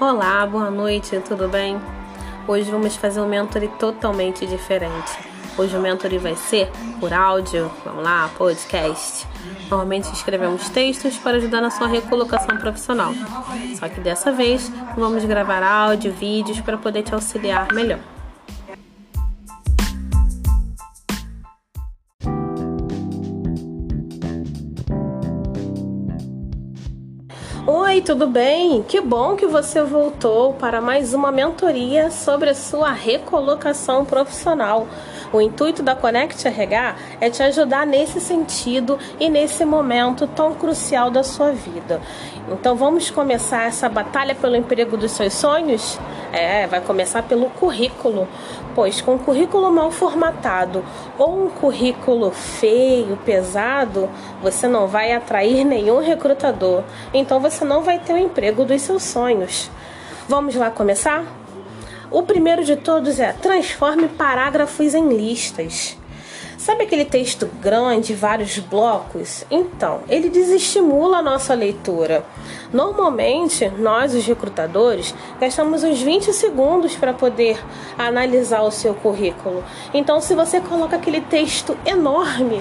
Olá, boa noite, tudo bem? Hoje vamos fazer um mentoring totalmente diferente. Hoje o mentoring vai ser por áudio, vamos lá, podcast. Normalmente escrevemos textos para ajudar na sua recolocação profissional. Só que dessa vez vamos gravar áudio, vídeos para poder te auxiliar melhor. Oi, tudo bem? Que bom que você voltou para mais uma mentoria sobre a sua recolocação profissional. O intuito da Connect RH é te ajudar nesse sentido e nesse momento tão crucial da sua vida. Então vamos começar essa batalha pelo emprego dos seus sonhos? É, vai começar pelo currículo, pois com um currículo mal formatado ou um currículo feio, pesado, você não vai atrair nenhum recrutador. Então você não vai ter o emprego dos seus sonhos. Vamos lá começar? O primeiro de todos é transforme parágrafos em listas. Sabe aquele texto grande, vários blocos? Então, ele desestimula a nossa leitura. Normalmente, nós, os recrutadores, gastamos uns 20 segundos para poder analisar o seu currículo. Então, se você coloca aquele texto enorme,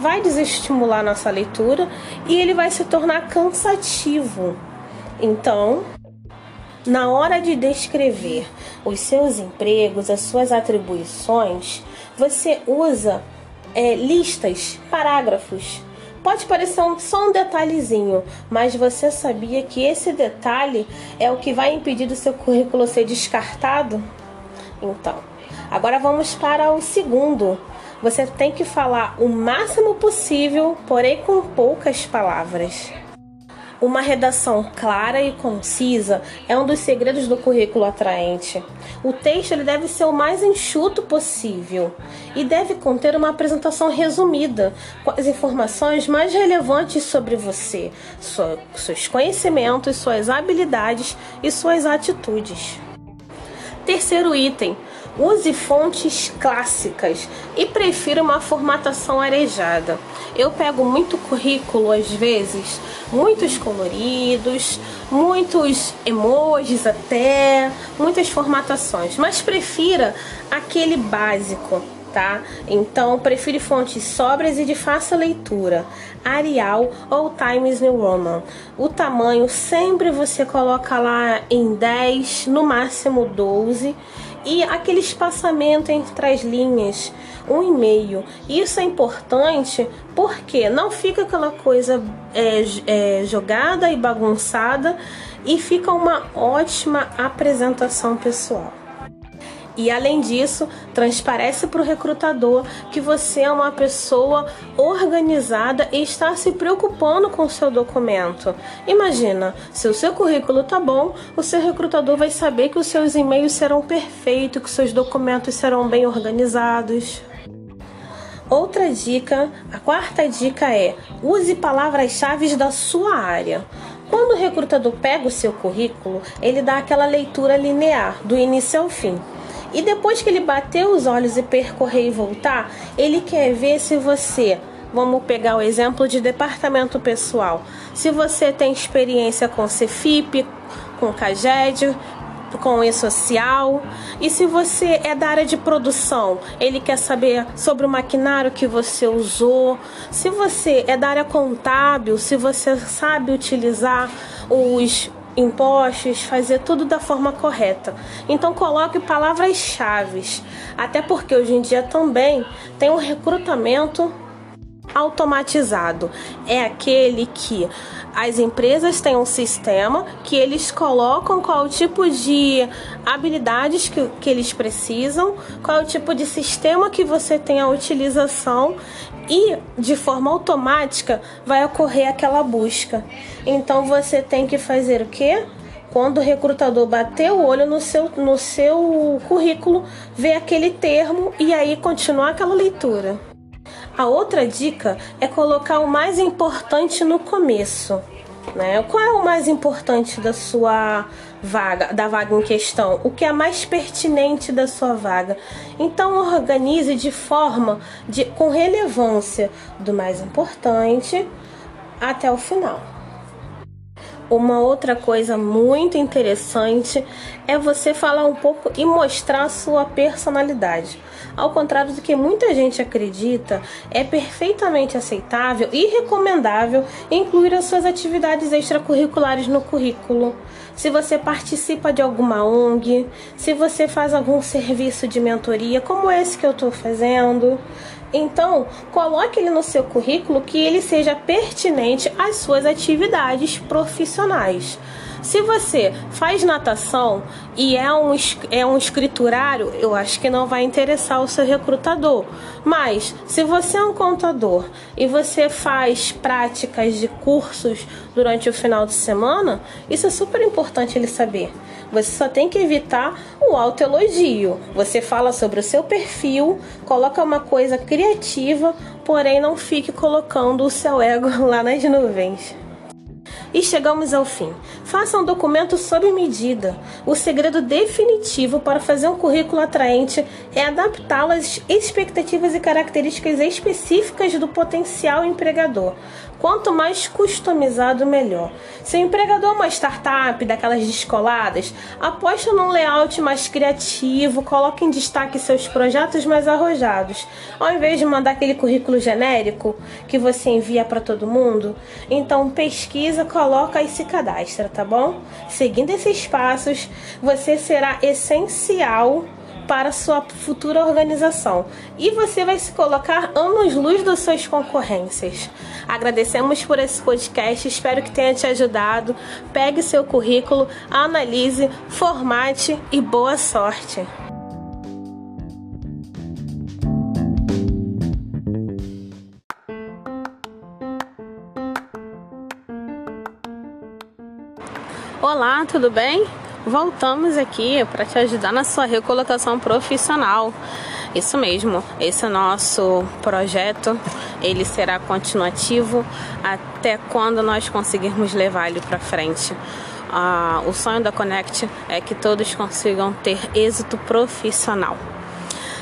vai desestimular a nossa leitura e ele vai se tornar cansativo. Então, na hora de descrever os seus empregos, as suas atribuições, você usa é, listas, parágrafos. Pode parecer um, só um detalhezinho, mas você sabia que esse detalhe é o que vai impedir do seu currículo ser descartado? Então, agora vamos para o segundo. Você tem que falar o máximo possível, porém com poucas palavras. Uma redação clara e concisa é um dos segredos do currículo atraente. O texto ele deve ser o mais enxuto possível e deve conter uma apresentação resumida com as informações mais relevantes sobre você, seus conhecimentos, suas habilidades e suas atitudes. Terceiro item: Use fontes clássicas e prefira uma formatação arejada. Eu pego muito currículo às vezes, muitos coloridos, muitos emojis até, muitas formatações, mas prefira aquele básico, tá? Então, prefere fontes sóbrias e de fácil leitura, Arial ou Times New Roman. O tamanho sempre você coloca lá em 10, no máximo 12 e aquele espaçamento entre as linhas, um e meio. Isso é importante porque não fica aquela coisa é, é, jogada e bagunçada e fica uma ótima apresentação pessoal. E além disso, transparece para o recrutador que você é uma pessoa organizada e está se preocupando com o seu documento. Imagina, se o seu currículo tá bom, o seu recrutador vai saber que os seus e-mails serão perfeitos, que seus documentos serão bem organizados. Outra dica, a quarta dica é: use palavras-chave da sua área. Quando o recrutador pega o seu currículo, ele dá aquela leitura linear, do início ao fim. E depois que ele bater os olhos e percorrer e voltar, ele quer ver se você Vamos pegar o exemplo de departamento pessoal. Se você tem experiência com Cefip, com Caged, com e-social, e se você é da área de produção, ele quer saber sobre o maquinário que você usou. Se você é da área contábil, se você sabe utilizar os impostos, fazer tudo da forma correta. Então coloque palavras-chave, até porque hoje em dia também tem um recrutamento automatizado. É aquele que as empresas têm um sistema que eles colocam qual o tipo de habilidades que, que eles precisam, qual o tipo de sistema que você tem a utilização e de forma automática vai ocorrer aquela busca. Então você tem que fazer o quê? Quando o recrutador bater o olho no seu, no seu currículo, ver aquele termo e aí continuar aquela leitura. A outra dica é colocar o mais importante no começo. Né? Qual é o mais importante da sua vaga, da vaga em questão? O que é mais pertinente da sua vaga? Então organize de forma de, com relevância do mais importante até o final. Uma outra coisa muito interessante é você falar um pouco e mostrar a sua personalidade. Ao contrário do que muita gente acredita, é perfeitamente aceitável e recomendável incluir as suas atividades extracurriculares no currículo. Se você participa de alguma ONG, se você faz algum serviço de mentoria, como esse que eu estou fazendo, então, coloque ele no seu currículo que ele seja pertinente às suas atividades profissionais. Se você faz natação e é um, é um escriturário, eu acho que não vai interessar o seu recrutador. Mas se você é um contador e você faz práticas de cursos durante o final de semana, isso é super importante ele saber. Você só tem que evitar o autoelogio. Você fala sobre o seu perfil, coloca uma coisa criativa, porém não fique colocando o seu ego lá nas nuvens. E chegamos ao fim. Faça um documento sob medida. O segredo definitivo para fazer um currículo atraente é adaptá-lo às expectativas e características específicas do potencial empregador. Quanto mais customizado, melhor. Se o empregador é uma startup daquelas descoladas, aposta num layout mais criativo, coloque em destaque seus projetos mais arrojados. Ao invés de mandar aquele currículo genérico que você envia para todo mundo, então pesquisa, coloca e se cadastra, tá bom? Seguindo esses passos, você será essencial para sua futura organização e você vai se colocar anos-luz das suas concorrências. Agradecemos por esse podcast, espero que tenha te ajudado. Pegue seu currículo, analise, formate e boa sorte! Olá, tudo bem? Voltamos aqui para te ajudar na sua recolocação profissional. Isso mesmo, esse é nosso projeto, ele será continuativo até quando nós conseguirmos levar ele para frente. Ah, o sonho da Connect é que todos consigam ter êxito profissional.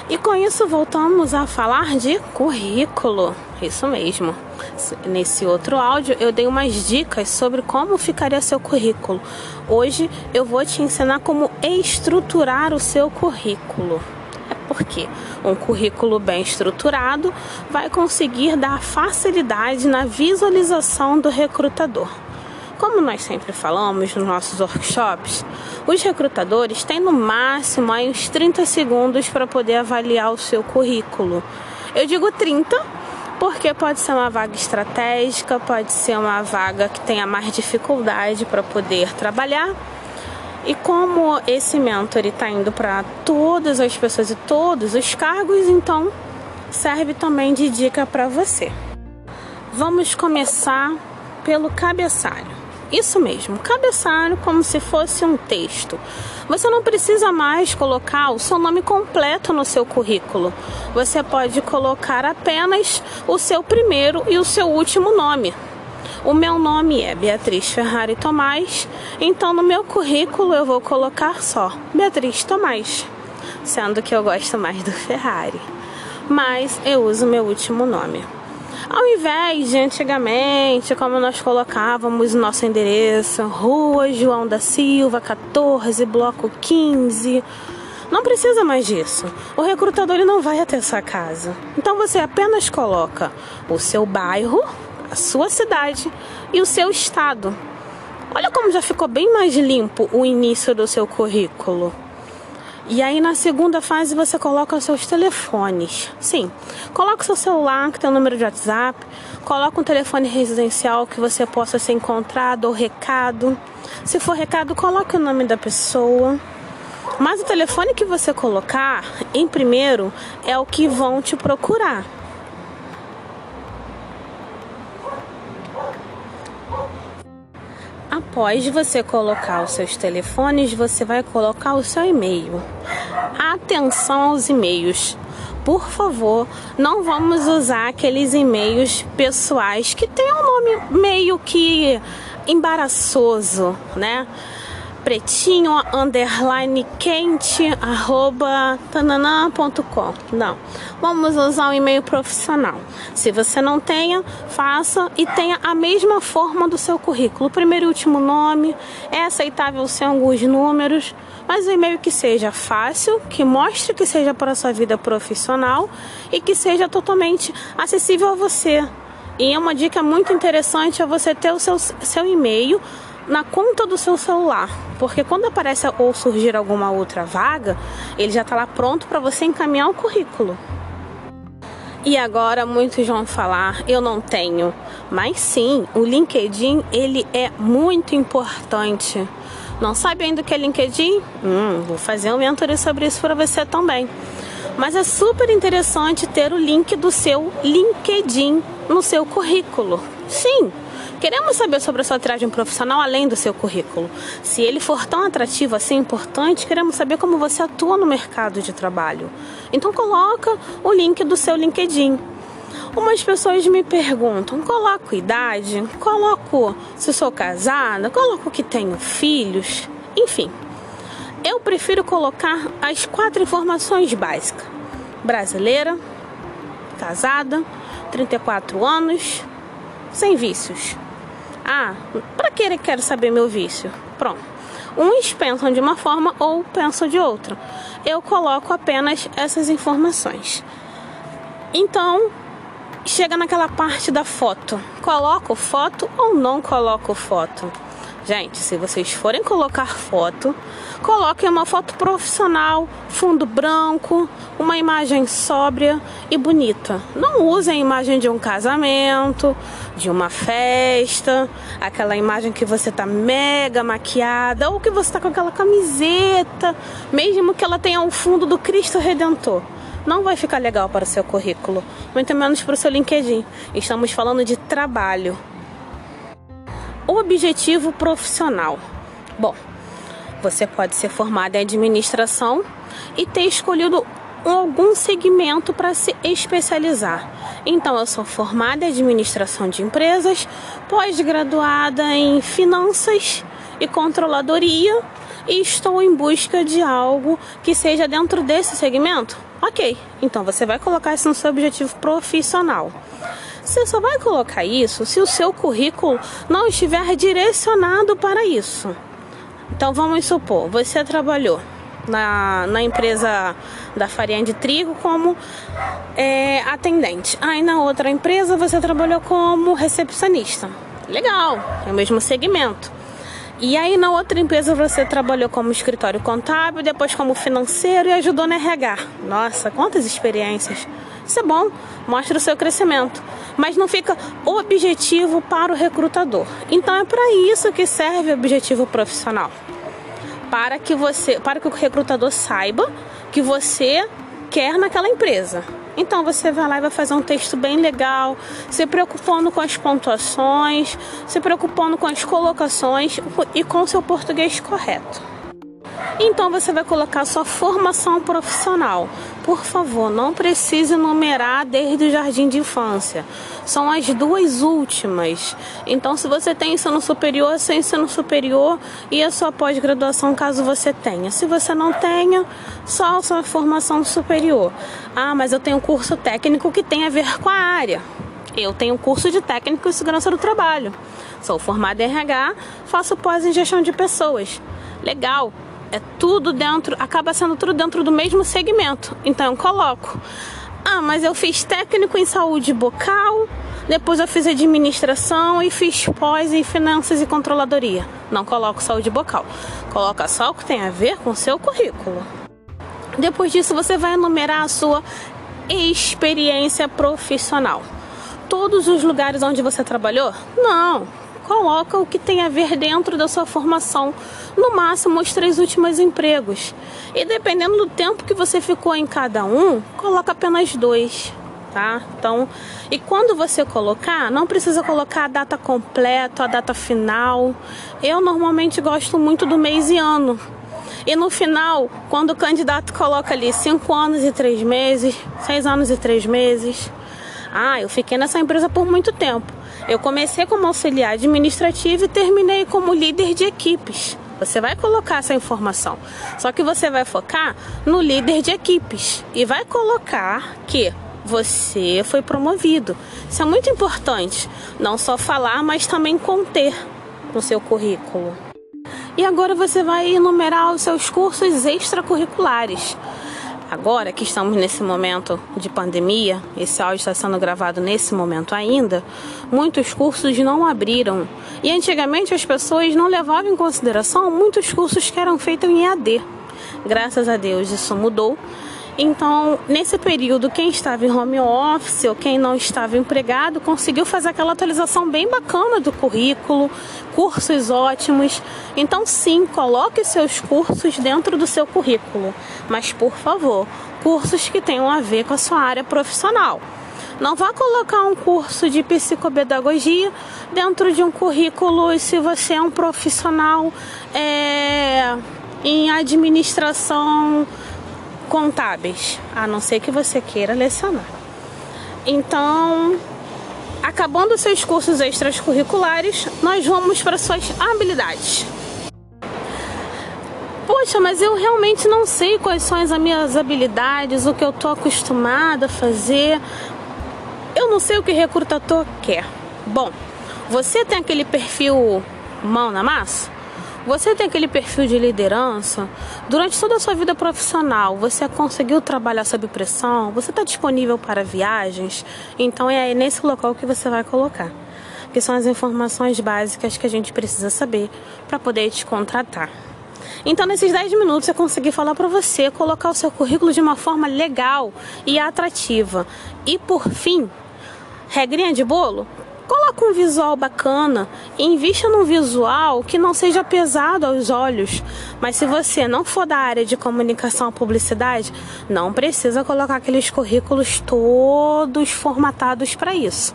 E com isso voltamos a falar de currículo. Isso mesmo. Nesse outro áudio eu dei umas dicas sobre como ficaria seu currículo. Hoje eu vou te ensinar como estruturar o seu currículo. É porque um currículo bem estruturado vai conseguir dar facilidade na visualização do recrutador. Como nós sempre falamos nos nossos workshops, os recrutadores têm no máximo aí uns 30 segundos para poder avaliar o seu currículo. Eu digo 30 porque pode ser uma vaga estratégica, pode ser uma vaga que tenha mais dificuldade para poder trabalhar. E como esse mentor está indo para todas as pessoas e todos os cargos, então serve também de dica para você. Vamos começar pelo cabeçalho. Isso mesmo, cabeçalho como se fosse um texto. Você não precisa mais colocar o seu nome completo no seu currículo. Você pode colocar apenas o seu primeiro e o seu último nome. O meu nome é Beatriz Ferrari Tomás, então no meu currículo eu vou colocar só Beatriz Tomás, sendo que eu gosto mais do Ferrari. Mas eu uso meu último nome. Ao invés de antigamente, como nós colocávamos o nosso endereço, Rua João da Silva, 14, bloco 15. Não precisa mais disso. O recrutador ele não vai até sua casa. Então você apenas coloca o seu bairro, a sua cidade e o seu estado. Olha como já ficou bem mais limpo o início do seu currículo. E aí na segunda fase você coloca os seus telefones. Sim, coloca o seu celular que tem o número de WhatsApp, coloca um telefone residencial que você possa ser encontrado ou recado. Se for recado, coloque o nome da pessoa. Mas o telefone que você colocar em primeiro é o que vão te procurar. Após você colocar os seus telefones, você vai colocar o seu e-mail. Atenção aos e-mails. Por favor, não vamos usar aqueles e-mails pessoais que têm um nome meio que embaraçoso, né? Pretinho underline quente arroba tananã.com. Não, vamos usar um e-mail profissional. Se você não tenha, faça e tenha a mesma forma do seu currículo. Primeiro e último nome, é aceitável ser alguns números, mas um e-mail que seja fácil, que mostre que seja para a sua vida profissional e que seja totalmente acessível a você. E é uma dica muito interessante é você ter o seu, seu e-mail na conta do seu celular, porque quando aparece ou surgir alguma outra vaga, ele já está lá pronto para você encaminhar o currículo. E agora muitos vão falar, eu não tenho, mas sim, o LinkedIn ele é muito importante. Não sabe ainda o que é LinkedIn? Hum, vou fazer um mentoria sobre isso para você também. Mas é super interessante ter o link do seu LinkedIn no seu currículo. Sim, Queremos saber sobre a sua triagem profissional além do seu currículo. Se ele for tão atrativo assim, importante, queremos saber como você atua no mercado de trabalho. Então coloca o link do seu LinkedIn. Umas pessoas me perguntam: coloco idade? Coloco se sou casada? Coloco que tenho filhos? Enfim, eu prefiro colocar as quatro informações básicas: brasileira, casada, 34 anos, sem vícios. Ah, para que ele quer saber meu vício? Pronto. Uns pensam de uma forma ou pensam de outra. Eu coloco apenas essas informações. Então, chega naquela parte da foto. Coloco foto ou não coloco foto? Gente, se vocês forem colocar foto, coloquem uma foto profissional, fundo branco, uma imagem sóbria e bonita. Não usem a imagem de um casamento, de uma festa, aquela imagem que você tá mega maquiada ou que você tá com aquela camiseta, mesmo que ela tenha o fundo do Cristo Redentor não vai ficar legal para o seu currículo, muito menos para o seu LinkedIn. Estamos falando de trabalho objetivo profissional. Bom, você pode ser formado em administração e ter escolhido algum segmento para se especializar. Então, eu sou formada em administração de empresas, pós-graduada em finanças e controladoria e estou em busca de algo que seja dentro desse segmento. Ok, então você vai colocar isso no seu objetivo profissional. Você só vai colocar isso se o seu currículo não estiver direcionado para isso. Então vamos supor, você trabalhou na, na empresa da farinha de trigo como é, atendente. Aí na outra empresa você trabalhou como recepcionista. Legal, é o mesmo segmento. E aí na outra empresa você trabalhou como escritório contábil, depois como financeiro e ajudou na RH. Nossa, quantas experiências! Isso é bom, mostra o seu crescimento, mas não fica objetivo para o recrutador. Então é para isso que serve o objetivo profissional. Para que você, para que o recrutador saiba que você quer naquela empresa. Então você vai lá e vai fazer um texto bem legal, se preocupando com as pontuações, se preocupando com as colocações e com seu português correto. Então você vai colocar sua formação profissional. Por favor, não precise numerar desde o jardim de infância. São as duas últimas. Então, se você tem ensino superior, seu ensino superior e a sua pós-graduação, caso você tenha. Se você não tenha, só a sua formação superior. Ah, mas eu tenho um curso técnico que tem a ver com a área. Eu tenho curso de técnico em segurança do trabalho. Sou formada em RH, faço pós em gestão de pessoas. Legal, é tudo dentro, acaba sendo tudo dentro do mesmo segmento. Então eu coloco. Ah, mas eu fiz técnico em saúde bucal, depois eu fiz administração e fiz pós em finanças e controladoria. Não coloco saúde bucal. Coloca só o que tem a ver com o seu currículo. Depois disso, você vai enumerar a sua experiência profissional. Todos os lugares onde você trabalhou? Não coloca o que tem a ver dentro da sua formação, no máximo os três últimos empregos. E dependendo do tempo que você ficou em cada um, coloca apenas dois. Tá? Então, e quando você colocar, não precisa colocar a data completa, a data final. Eu normalmente gosto muito do mês e ano. E no final, quando o candidato coloca ali cinco anos e três meses, seis anos e três meses, ah, eu fiquei nessa empresa por muito tempo. Eu comecei como auxiliar administrativo e terminei como líder de equipes. Você vai colocar essa informação. Só que você vai focar no líder de equipes e vai colocar que você foi promovido. Isso é muito importante. Não só falar, mas também conter no seu currículo. E agora você vai enumerar os seus cursos extracurriculares. Agora que estamos nesse momento de pandemia, esse áudio está sendo gravado nesse momento ainda, muitos cursos não abriram. E antigamente as pessoas não levavam em consideração muitos cursos que eram feitos em EAD. Graças a Deus isso mudou então, nesse período, quem estava em home office ou quem não estava empregado conseguiu fazer aquela atualização bem bacana do currículo, cursos ótimos. Então, sim, coloque seus cursos dentro do seu currículo, mas por favor, cursos que tenham a ver com a sua área profissional. Não vá colocar um curso de psicopedagogia dentro de um currículo se você é um profissional é, em administração contábeis, a não ser que você queira lecionar. Então, acabando seus cursos extracurriculares, nós vamos para suas habilidades. Poxa, mas eu realmente não sei quais são as minhas habilidades, o que eu tô acostumada a fazer. Eu não sei o que recrutador quer. Bom, você tem aquele perfil mão na massa? Você tem aquele perfil de liderança? Durante toda a sua vida profissional, você conseguiu trabalhar sob pressão? Você está disponível para viagens? Então é aí nesse local que você vai colocar. Que são as informações básicas que a gente precisa saber para poder te contratar. Então, nesses 10 minutos, eu consegui falar para você colocar o seu currículo de uma forma legal e atrativa. E por fim, regrinha de bolo, Coloca um visual bacana, invista num visual que não seja pesado aos olhos. Mas se você não for da área de comunicação ou publicidade, não precisa colocar aqueles currículos todos formatados para isso.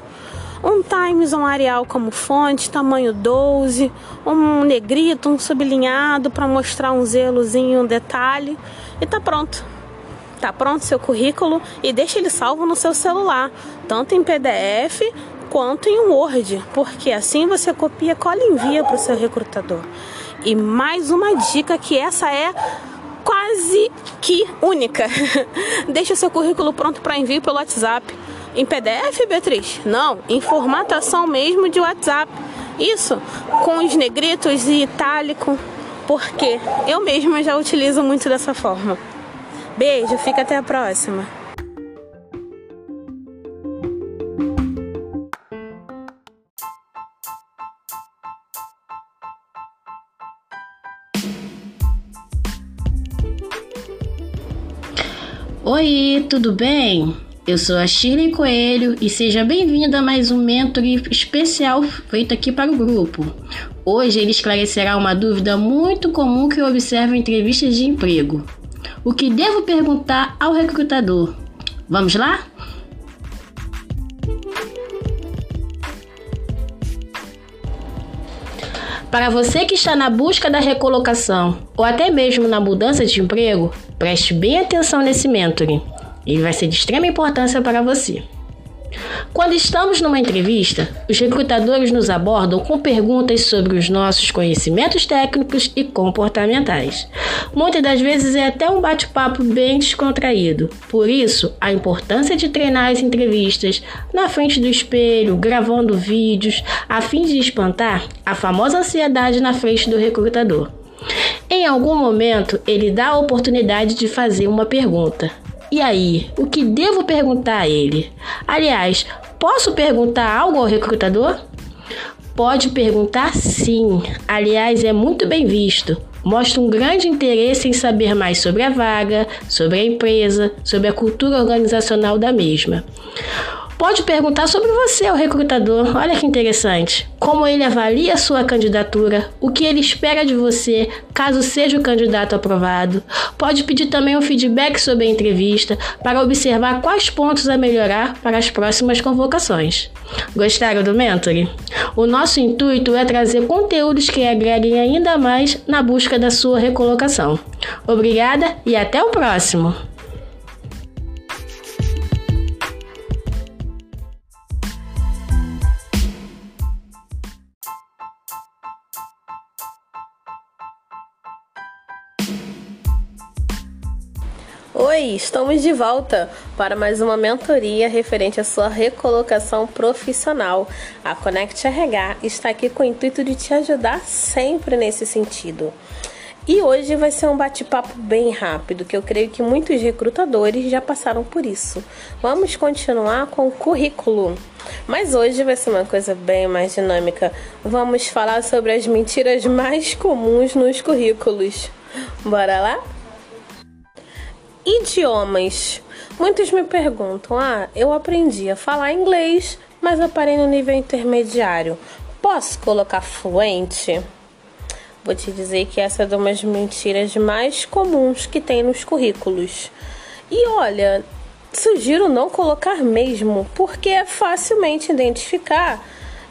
Um Times, um Arial como fonte, tamanho 12, um negrito, um sublinhado para mostrar um zelozinho, um detalhe e tá pronto. Tá pronto seu currículo e deixa ele salvo no seu celular, tanto em PDF quanto em um Word, porque assim você copia, cola e envia para o seu recrutador. E mais uma dica que essa é quase que única. Deixe o seu currículo pronto para envio pelo WhatsApp. Em PDF, Beatriz? Não, em formatação mesmo de WhatsApp. Isso, com os negritos e itálico, porque eu mesma já utilizo muito dessa forma. Beijo, fica até a próxima. Oi, tudo bem? Eu sou a Shirley Coelho e seja bem-vinda a mais um mentoring especial feito aqui para o grupo. Hoje ele esclarecerá uma dúvida muito comum que eu observo em entrevistas de emprego. O que devo perguntar ao recrutador? Vamos lá? Para você que está na busca da recolocação ou até mesmo na mudança de emprego, preste bem atenção nesse mentoring. Ele vai ser de extrema importância para você. Quando estamos numa entrevista, os recrutadores nos abordam com perguntas sobre os nossos conhecimentos técnicos e comportamentais. Muitas das vezes é até um bate-papo bem descontraído. Por isso, a importância de treinar as entrevistas na frente do espelho, gravando vídeos, a fim de espantar a famosa ansiedade na frente do recrutador. Em algum momento, ele dá a oportunidade de fazer uma pergunta. E aí, o que devo perguntar a ele? Aliás, posso perguntar algo ao recrutador? Pode perguntar sim. Aliás, é muito bem visto. Mostra um grande interesse em saber mais sobre a vaga, sobre a empresa, sobre a cultura organizacional da mesma. Pode perguntar sobre você ao recrutador. Olha que interessante. Como ele avalia a sua candidatura, o que ele espera de você, caso seja o candidato aprovado. Pode pedir também um feedback sobre a entrevista para observar quais pontos a melhorar para as próximas convocações. Gostaram do Mentoring? O nosso intuito é trazer conteúdos que agreguem ainda mais na busca da sua recolocação. Obrigada e até o próximo! Oi, estamos de volta para mais uma mentoria referente à sua recolocação profissional. A Connect RH está aqui com o intuito de te ajudar sempre nesse sentido. E hoje vai ser um bate-papo bem rápido, que eu creio que muitos recrutadores já passaram por isso. Vamos continuar com o currículo. Mas hoje vai ser uma coisa bem mais dinâmica. Vamos falar sobre as mentiras mais comuns nos currículos. Bora lá? Idiomas. Muitos me perguntam: ah, eu aprendi a falar inglês, mas eu parei no nível intermediário. Posso colocar fluente? Vou te dizer que essa é uma das mentiras mais comuns que tem nos currículos. E olha, sugiro não colocar mesmo, porque é facilmente identificar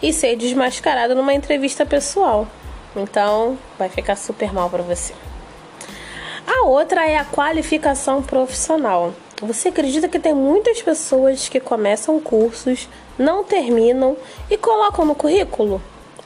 e ser desmascarado numa entrevista pessoal. Então, vai ficar super mal para você. A outra é a qualificação profissional. Você acredita que tem muitas pessoas que começam cursos, não terminam e colocam no currículo?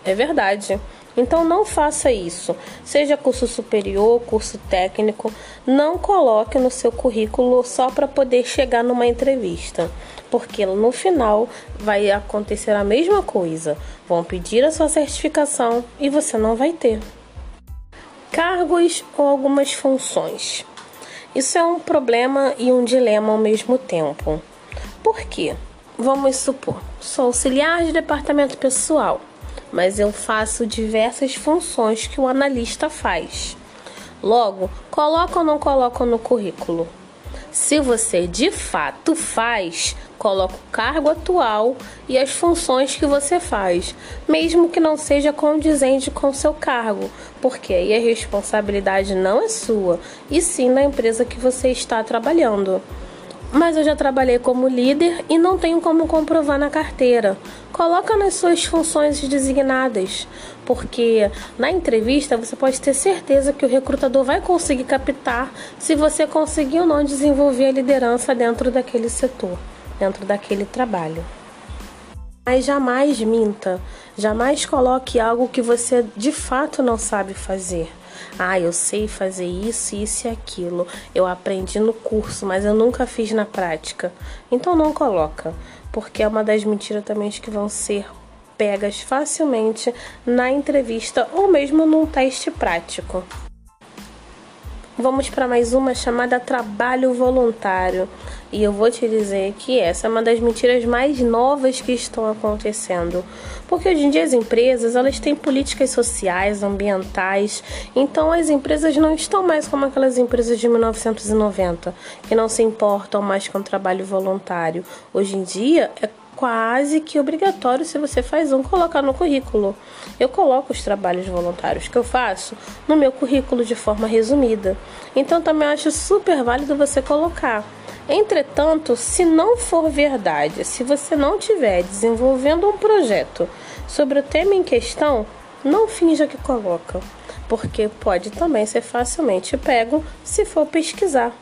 É verdade. Então não faça isso. Seja curso superior, curso técnico, não coloque no seu currículo só para poder chegar numa entrevista, porque no final vai acontecer a mesma coisa. Vão pedir a sua certificação e você não vai ter cargos ou algumas funções. Isso é um problema e um dilema ao mesmo tempo. Por quê? Vamos supor, sou auxiliar de departamento pessoal, mas eu faço diversas funções que o analista faz. Logo, coloca ou não coloca no currículo? Se você de fato faz, coloca o cargo atual e as funções que você faz, mesmo que não seja condizente com seu cargo, porque aí a responsabilidade não é sua, e sim da empresa que você está trabalhando mas eu já trabalhei como líder e não tenho como comprovar na carteira. Coloca nas suas funções designadas, porque na entrevista você pode ter certeza que o recrutador vai conseguir captar se você conseguiu ou não desenvolver a liderança dentro daquele setor, dentro daquele trabalho. Mas jamais minta, jamais coloque algo que você de fato não sabe fazer. Ah, eu sei fazer isso, isso e aquilo. Eu aprendi no curso, mas eu nunca fiz na prática. Então não coloca, porque é uma das mentiras também que vão ser pegas facilmente na entrevista ou mesmo num teste prático. Vamos para mais uma chamada trabalho voluntário. E eu vou te dizer que essa é uma das mentiras mais novas que estão acontecendo. Porque hoje em dia as empresas, elas têm políticas sociais, ambientais. Então as empresas não estão mais como aquelas empresas de 1990, que não se importam mais com o trabalho voluntário. Hoje em dia é quase que obrigatório se você faz um colocar no currículo. Eu coloco os trabalhos voluntários que eu faço no meu currículo de forma resumida. Então também acho super válido você colocar. Entretanto, se não for verdade, se você não estiver desenvolvendo um projeto sobre o tema em questão, não finja que coloca, porque pode também ser facilmente pego se for pesquisar.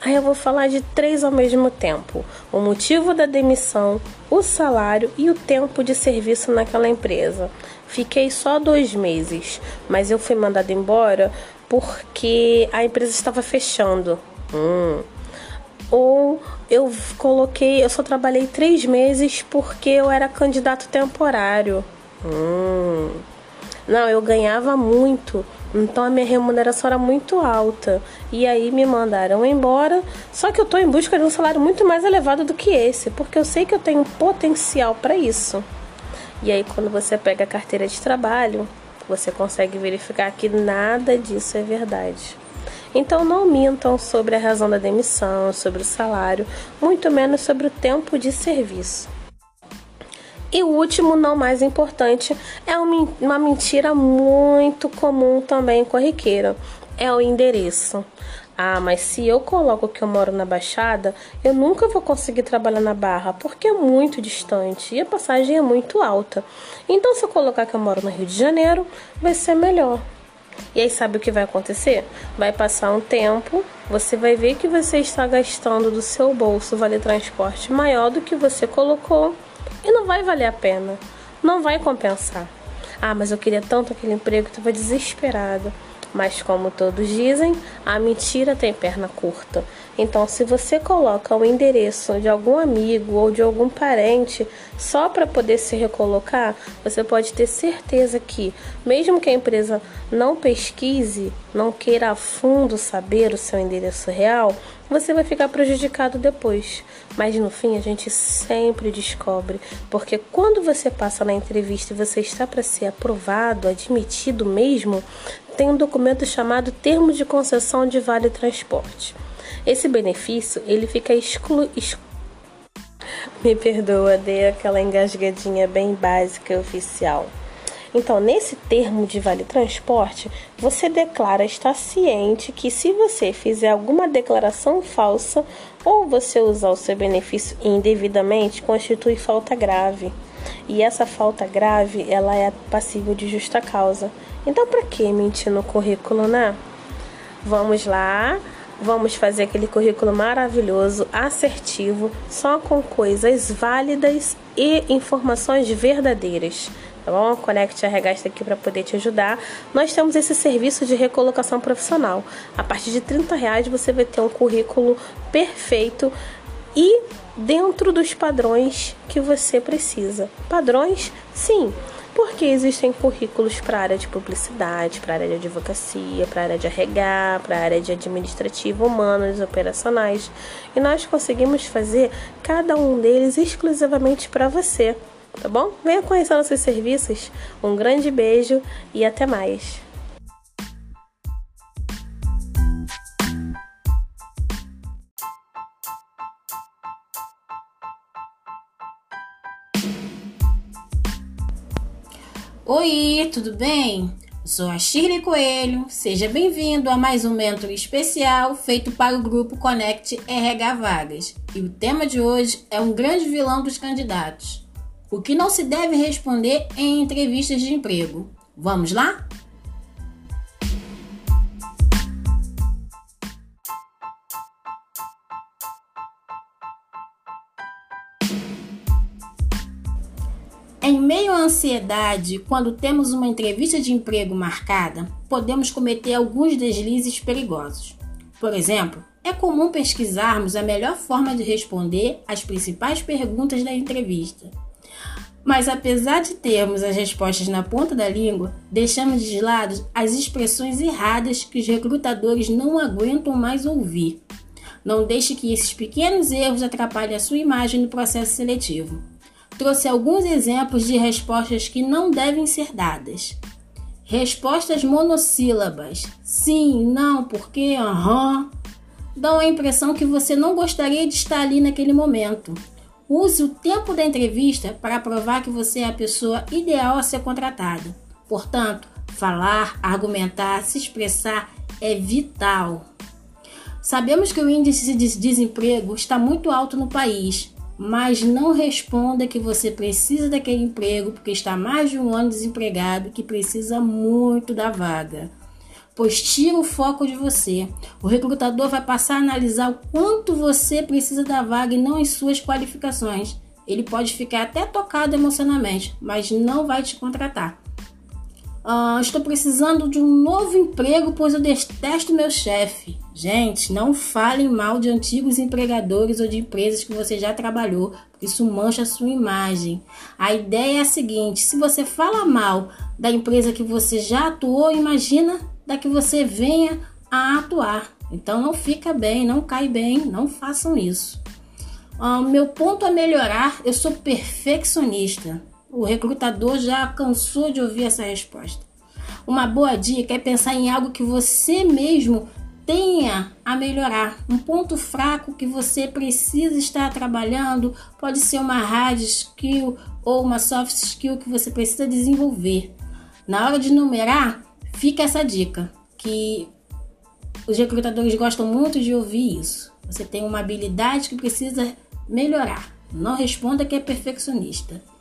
Aí eu vou falar de três ao mesmo tempo: o motivo da demissão, o salário e o tempo de serviço naquela empresa. Fiquei só dois meses, mas eu fui mandada embora porque a empresa estava fechando. Hum. Ou eu coloquei, eu só trabalhei três meses porque eu era candidato temporário. Hum. Não, eu ganhava muito, então a minha remuneração era muito alta. E aí me mandaram embora. Só que eu estou em busca de um salário muito mais elevado do que esse, porque eu sei que eu tenho potencial para isso. E aí quando você pega a carteira de trabalho, você consegue verificar que nada disso é verdade. Então não mintam sobre a razão da demissão, sobre o salário, muito menos sobre o tempo de serviço. E o último, não mais importante, é uma mentira muito comum também corriqueira: é o endereço. Ah, mas se eu coloco que eu moro na Baixada, eu nunca vou conseguir trabalhar na Barra, porque é muito distante e a passagem é muito alta. Então, se eu colocar que eu moro no Rio de Janeiro, vai ser melhor. E aí sabe o que vai acontecer? Vai passar um tempo, você vai ver que você está gastando do seu bolso vale transporte maior do que você colocou e não vai valer a pena. Não vai compensar. Ah, mas eu queria tanto aquele emprego, estava desesperada. Mas como todos dizem, a mentira tem perna curta. Então, se você coloca o endereço de algum amigo ou de algum parente só para poder se recolocar, você pode ter certeza que, mesmo que a empresa não pesquise, não queira a fundo saber o seu endereço real, você vai ficar prejudicado depois. Mas no fim, a gente sempre descobre, porque quando você passa na entrevista e você está para ser aprovado, admitido mesmo, tem um documento chamado Termo de Concessão de Vale Transporte. Esse benefício ele fica exclu, exclu me perdoa, dei aquela engasgadinha bem básica e oficial. Então, nesse termo de vale transporte, você declara estar ciente que se você fizer alguma declaração falsa ou você usar o seu benefício indevidamente, constitui falta grave. E essa falta grave, ela é passível de justa causa. Então, para que mentir no currículo, né? Vamos lá. Vamos fazer aquele currículo maravilhoso, assertivo, só com coisas válidas e informações verdadeiras. Tá bom? Conect RH está aqui para poder te ajudar. Nós temos esse serviço de recolocação profissional. A partir de 30 reais você vai ter um currículo perfeito e dentro dos padrões que você precisa. Padrões, sim porque existem currículos para a área de publicidade, para a área de advocacia, para a área de RH, para a área de administrativo, humanos, operacionais, e nós conseguimos fazer cada um deles exclusivamente para você, tá bom? Venha conhecer nossos serviços. Um grande beijo e até mais. Oi, tudo bem? Sou a Shirley Coelho. Seja bem-vindo a mais um mentor especial feito para o grupo Connect RH Vagas. E o tema de hoje é um grande vilão dos candidatos. O que não se deve responder em entrevistas de emprego. Vamos lá? Em meio à ansiedade, quando temos uma entrevista de emprego marcada, podemos cometer alguns deslizes perigosos. Por exemplo, é comum pesquisarmos a melhor forma de responder às principais perguntas da entrevista. Mas apesar de termos as respostas na ponta da língua, deixamos de lado as expressões erradas que os recrutadores não aguentam mais ouvir. Não deixe que esses pequenos erros atrapalhem a sua imagem no processo seletivo trouxe alguns exemplos de respostas que não devem ser dadas. Respostas monossílabas: sim, não, porque, aham, dão a impressão que você não gostaria de estar ali naquele momento. Use o tempo da entrevista para provar que você é a pessoa ideal a ser contratada. Portanto, falar, argumentar, se expressar é vital. Sabemos que o índice de desemprego está muito alto no país, mas não responda que você precisa daquele emprego porque está mais de um ano desempregado que precisa muito da vaga. Pois tira o foco de você. O recrutador vai passar a analisar o quanto você precisa da vaga e não as suas qualificações. Ele pode ficar até tocado emocionalmente, mas não vai te contratar. Uh, estou precisando de um novo emprego, pois eu detesto meu chefe. Gente, não falem mal de antigos empregadores ou de empresas que você já trabalhou, isso mancha a sua imagem. A ideia é a seguinte: se você fala mal da empresa que você já atuou, imagina da que você venha a atuar. Então não fica bem, não cai bem, não façam isso. Uh, meu ponto a melhorar, eu sou perfeccionista. O recrutador já cansou de ouvir essa resposta. Uma boa dica é pensar em algo que você mesmo tenha a melhorar. Um ponto fraco que você precisa estar trabalhando pode ser uma hard skill ou uma soft skill que você precisa desenvolver. Na hora de numerar, fica essa dica que os recrutadores gostam muito de ouvir isso. Você tem uma habilidade que precisa melhorar. Não responda que é perfeccionista.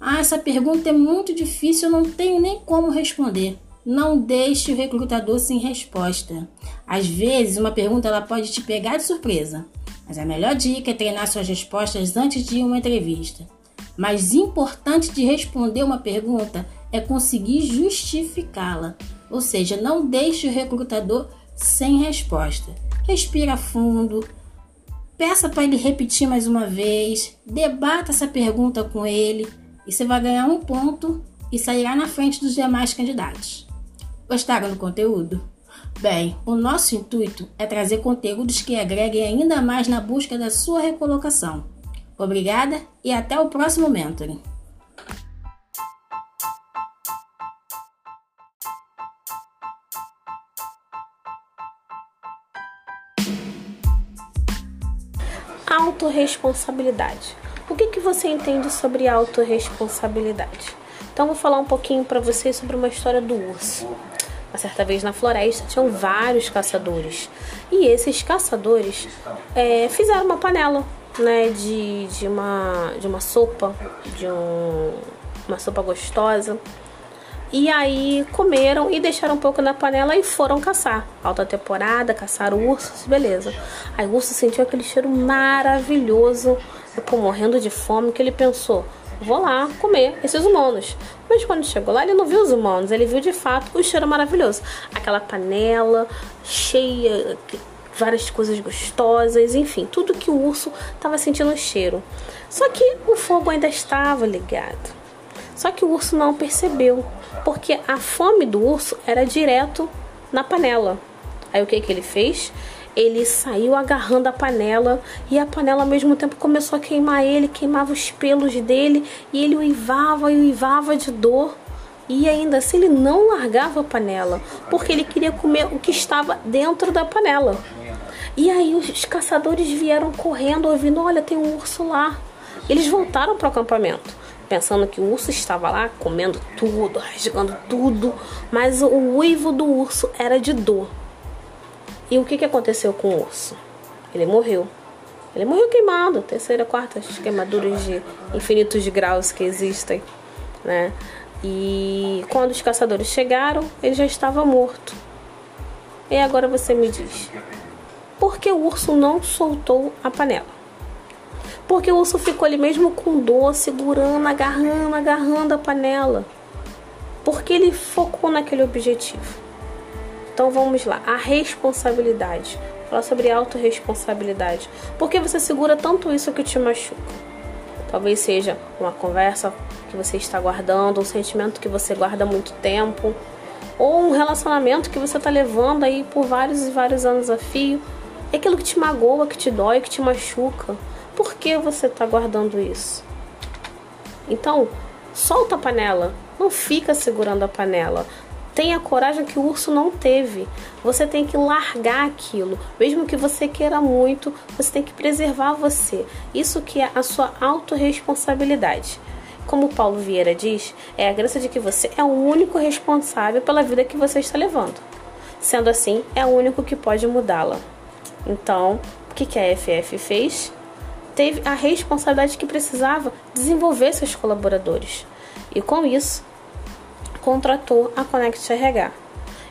Ah, essa pergunta é muito difícil, eu não tenho nem como responder. Não deixe o recrutador sem resposta. Às vezes, uma pergunta ela pode te pegar de surpresa, mas a melhor dica é treinar suas respostas antes de uma entrevista. Mais importante de responder uma pergunta é conseguir justificá-la. Ou seja, não deixe o recrutador sem resposta. Respira fundo, peça para ele repetir mais uma vez, debata essa pergunta com ele e você vai ganhar um ponto e sairá na frente dos demais candidatos. Gostaram do conteúdo? Bem, o nosso intuito é trazer conteúdos que agreguem ainda mais na busca da sua recolocação. Obrigada e até o próximo Mentoring. Autoresponsabilidade. O que, que você entende sobre autorresponsabilidade? Então, vou falar um pouquinho para vocês sobre uma história do urso. Uma certa vez na floresta tinham vários caçadores e esses caçadores é, fizeram uma panela né, de, de, uma, de uma sopa, de um, uma sopa gostosa. E aí comeram e deixaram um pouco na panela e foram caçar. Alta temporada, caçaram ursos, beleza. Aí o urso sentiu aquele cheiro maravilhoso, ficou morrendo de fome, que ele pensou, vou lá comer esses humanos. Mas quando chegou lá, ele não viu os humanos, ele viu de fato o cheiro maravilhoso. Aquela panela cheia, várias coisas gostosas, enfim, tudo que o urso estava sentindo o cheiro. Só que o fogo ainda estava ligado. Só que o urso não percebeu, porque a fome do urso era direto na panela. Aí o que, que ele fez? Ele saiu agarrando a panela e a panela ao mesmo tempo começou a queimar ele, queimava os pelos dele e ele uivava e uivava de dor. E ainda assim ele não largava a panela, porque ele queria comer o que estava dentro da panela. E aí os caçadores vieram correndo, ouvindo: olha, tem um urso lá. Eles voltaram para o acampamento, pensando que o urso estava lá comendo tudo, rasgando tudo, mas o uivo do urso era de dor. E o que, que aconteceu com o urso? Ele morreu. Ele morreu queimado, terceira, quarta queimaduras de infinitos graus que existem, né? E quando os caçadores chegaram, ele já estava morto. E agora você me diz, por que o urso não soltou a panela? Porque o urso ficou ali mesmo com dor, segurando, agarrando, agarrando a panela. Porque ele focou naquele objetivo. Então vamos lá, a responsabilidade. Falar sobre autorresponsabilidade. Por que você segura tanto isso que te machuca? Talvez seja uma conversa que você está guardando, um sentimento que você guarda há muito tempo, ou um relacionamento que você está levando aí por vários e vários anos a fio. É aquilo que te magoa, que te dói, que te machuca. Por que você está guardando isso? Então, solta a panela. Não fica segurando a panela. Tenha coragem que o urso não teve. Você tem que largar aquilo. Mesmo que você queira muito, você tem que preservar você. Isso que é a sua autorresponsabilidade. Como Paulo Vieira diz, é a graça de que você é o único responsável pela vida que você está levando. Sendo assim, é o único que pode mudá-la. Então, o que a FF fez? Teve a responsabilidade que precisava desenvolver seus colaboradores. E com isso, contratou a Connect RH.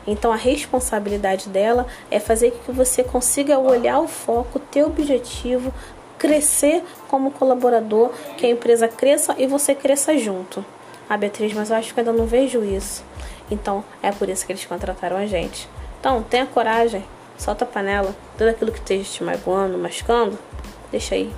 Então a responsabilidade dela é fazer com que você consiga olhar o foco, ter objetivo, crescer como colaborador, que a empresa cresça e você cresça junto. Ah, Beatriz, mas eu acho que ainda não vejo isso. Então é por isso que eles contrataram a gente. Então tenha coragem, solta a panela, tudo aquilo que esteja te magoando, machucando, deixa aí.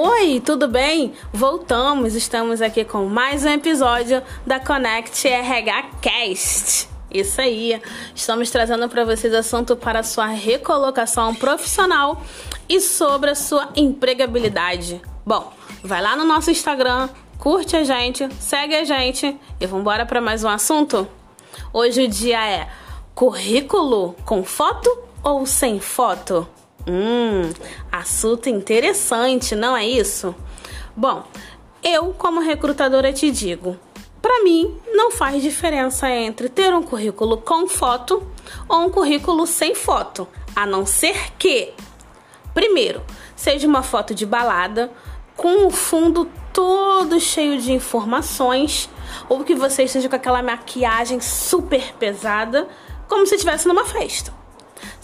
Oi, tudo bem? Voltamos, estamos aqui com mais um episódio da Connect RH Cast. Isso aí, estamos trazendo para vocês assunto para sua recolocação profissional e sobre a sua empregabilidade. Bom, vai lá no nosso Instagram, curte a gente, segue a gente e vamos embora para mais um assunto? Hoje o dia é currículo com foto ou sem foto? Hum, assunto interessante, não é isso? Bom, eu, como recrutadora, te digo: para mim, não faz diferença entre ter um currículo com foto ou um currículo sem foto, a não ser que, primeiro, seja uma foto de balada com o fundo todo cheio de informações, ou que você esteja com aquela maquiagem super pesada, como se estivesse numa festa.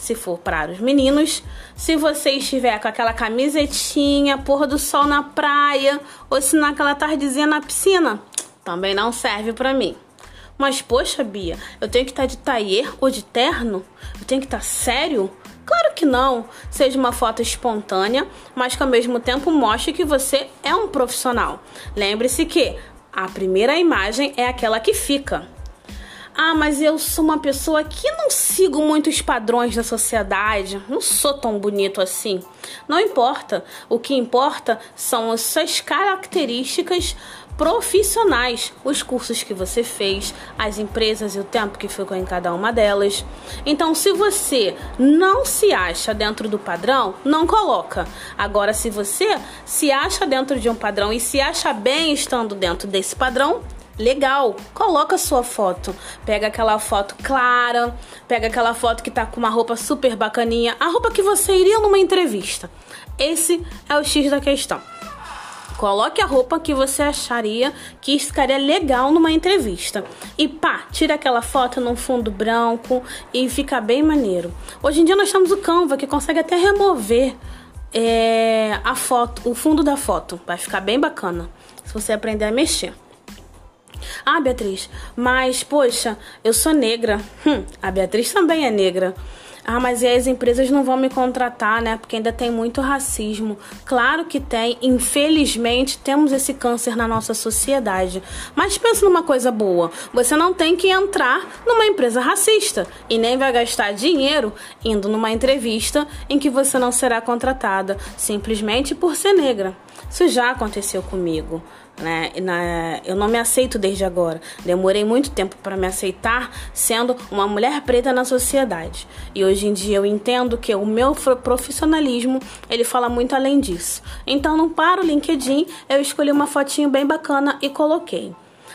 Se for para os meninos. Se você estiver com aquela camisetinha, pôr do sol na praia, ou se naquela tardezinha na piscina, também não serve para mim. Mas poxa, Bia, eu tenho que estar tá de taier ou de terno? Eu tenho que estar tá sério? Claro que não. Seja uma foto espontânea, mas que ao mesmo tempo mostre que você é um profissional. Lembre-se que a primeira imagem é aquela que fica. Ah, mas eu sou uma pessoa que não sigo muitos padrões da sociedade, não sou tão bonito assim. Não importa. O que importa são as suas características profissionais, os cursos que você fez, as empresas e o tempo que ficou em cada uma delas. Então, se você não se acha dentro do padrão, não coloca. Agora, se você se acha dentro de um padrão e se acha bem estando dentro desse padrão, legal, coloca sua foto. Pega aquela foto clara, pega aquela foto que tá com uma roupa super bacaninha, a roupa que você iria numa entrevista. Esse é o X da questão. Coloque a roupa que você acharia que ficaria legal numa entrevista. E pá, tira aquela foto num fundo branco e fica bem maneiro. Hoje em dia nós temos o Canva que consegue até remover é, a foto, o fundo da foto. Vai ficar bem bacana se você aprender a mexer. Ah, Beatriz, mas poxa, eu sou negra. Hum, a Beatriz também é negra. Ah, mas e as empresas não vão me contratar, né? Porque ainda tem muito racismo. Claro que tem. Infelizmente, temos esse câncer na nossa sociedade. Mas pensa numa coisa boa. Você não tem que entrar numa empresa racista e nem vai gastar dinheiro indo numa entrevista em que você não será contratada simplesmente por ser negra. Isso já aconteceu comigo. Né? Na, eu não me aceito desde agora. Demorei muito tempo para me aceitar sendo uma mulher preta na sociedade. E hoje em dia eu entendo que o meu profissionalismo ele fala muito além disso. Então, não para o LinkedIn, eu escolhi uma fotinho bem bacana e coloquei.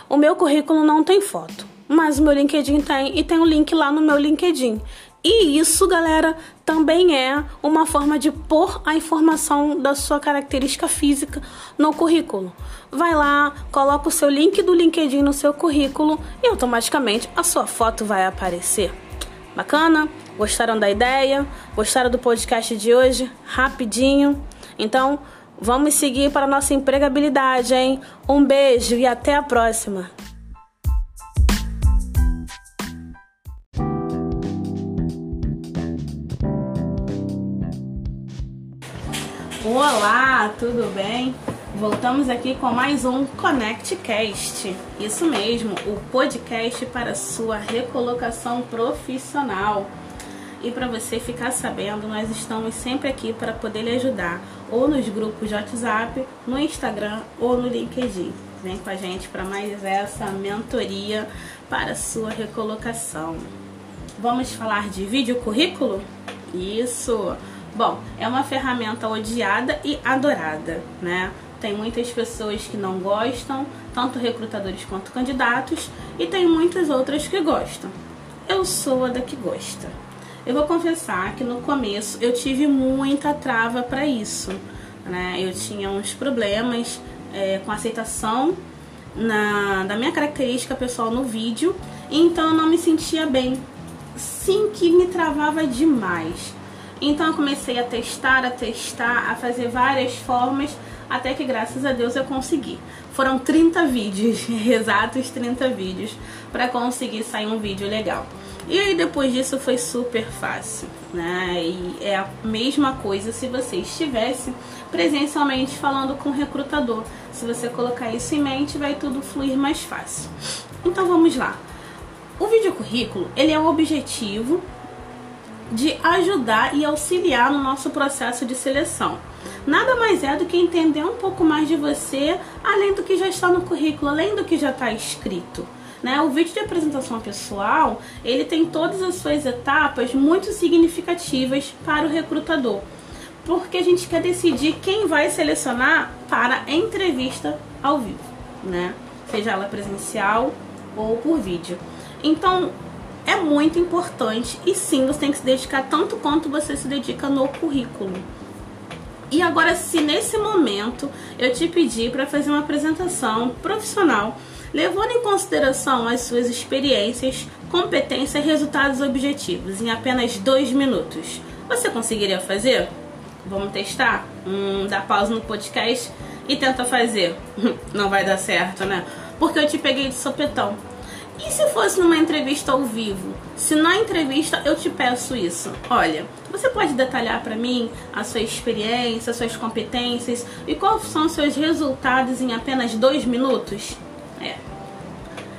O meu currículo não tem foto, mas o meu LinkedIn tem e tem um link lá no meu LinkedIn. E isso, galera, também é uma forma de pôr a informação da sua característica física no currículo. Vai lá, coloca o seu link do LinkedIn no seu currículo e automaticamente a sua foto vai aparecer. Bacana? Gostaram da ideia? Gostaram do podcast de hoje? Rapidinho. Então, vamos seguir para a nossa empregabilidade, hein? Um beijo e até a próxima. Olá, tudo bem? Voltamos aqui com mais um ConnectCast. Isso mesmo, o podcast para sua recolocação profissional. E para você ficar sabendo, nós estamos sempre aqui para poder lhe ajudar, ou nos grupos de WhatsApp, no Instagram ou no LinkedIn. Vem com a gente para mais essa mentoria para sua recolocação. Vamos falar de vídeo currículo? Isso! Bom, é uma ferramenta odiada e adorada, né? Tem muitas pessoas que não gostam, tanto recrutadores quanto candidatos, e tem muitas outras que gostam. Eu sou a da que gosta. Eu vou confessar que no começo eu tive muita trava para isso, né? Eu tinha uns problemas é, com aceitação na, da minha característica pessoal no vídeo, então eu não me sentia bem. Sim, que me travava demais. Então eu comecei a testar, a testar, a fazer várias formas, até que graças a Deus eu consegui. Foram 30 vídeos, exatos 30 vídeos, para conseguir sair um vídeo legal. E aí depois disso foi super fácil, né? E é a mesma coisa se você estivesse presencialmente falando com o recrutador. Se você colocar isso em mente, vai tudo fluir mais fácil. Então vamos lá. O vídeo currículo, ele é um objetivo de ajudar e auxiliar no nosso processo de seleção. Nada mais é do que entender um pouco mais de você, além do que já está no currículo, além do que já está escrito. Né? O vídeo de apresentação pessoal, ele tem todas as suas etapas muito significativas para o recrutador, porque a gente quer decidir quem vai selecionar para a entrevista ao vivo, né? Seja ela presencial ou por vídeo. Então, é muito importante e sim, você tem que se dedicar tanto quanto você se dedica no currículo. E agora, se nesse momento eu te pedir para fazer uma apresentação profissional, levando em consideração as suas experiências competência e resultados objetivos em apenas dois minutos. Você conseguiria fazer? Vamos testar? Hum, dá pausa no podcast e tenta fazer. Não vai dar certo, né? Porque eu te peguei de sopetão. E se fosse numa entrevista ao vivo? Se na entrevista eu te peço isso, olha, você pode detalhar para mim a sua experiência, suas competências e quais são seus resultados em apenas dois minutos? É.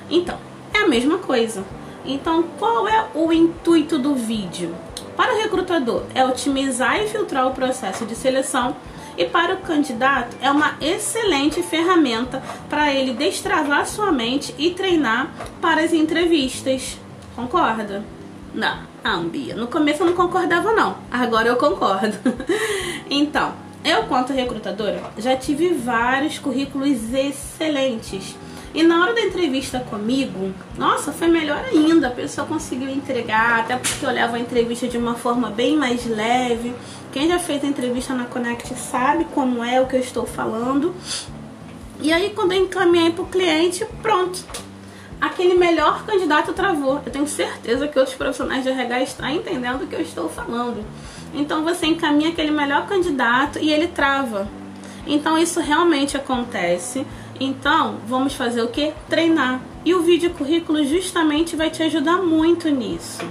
Então, é a mesma coisa. Então, qual é o intuito do vídeo? Para o recrutador, é otimizar e filtrar o processo de seleção e para o candidato é uma excelente ferramenta para ele destravar sua mente e treinar para as entrevistas. Concorda? Não, Ambia. No começo eu não concordava não, agora eu concordo. então, eu quanto recrutadora já tive vários currículos excelentes e na hora da entrevista comigo, nossa, foi melhor ainda. A pessoa conseguiu entregar, até porque eu levo a entrevista de uma forma bem mais leve. Quem já fez entrevista na Connect sabe como é o que eu estou falando. E aí, quando eu encaminhei o cliente, pronto. Aquele melhor candidato travou. Eu tenho certeza que outros profissionais de RH estão entendendo o que eu estou falando. Então, você encaminha aquele melhor candidato e ele trava. Então, isso realmente acontece. Então, vamos fazer o que? Treinar. E o vídeo currículo justamente vai te ajudar muito nisso.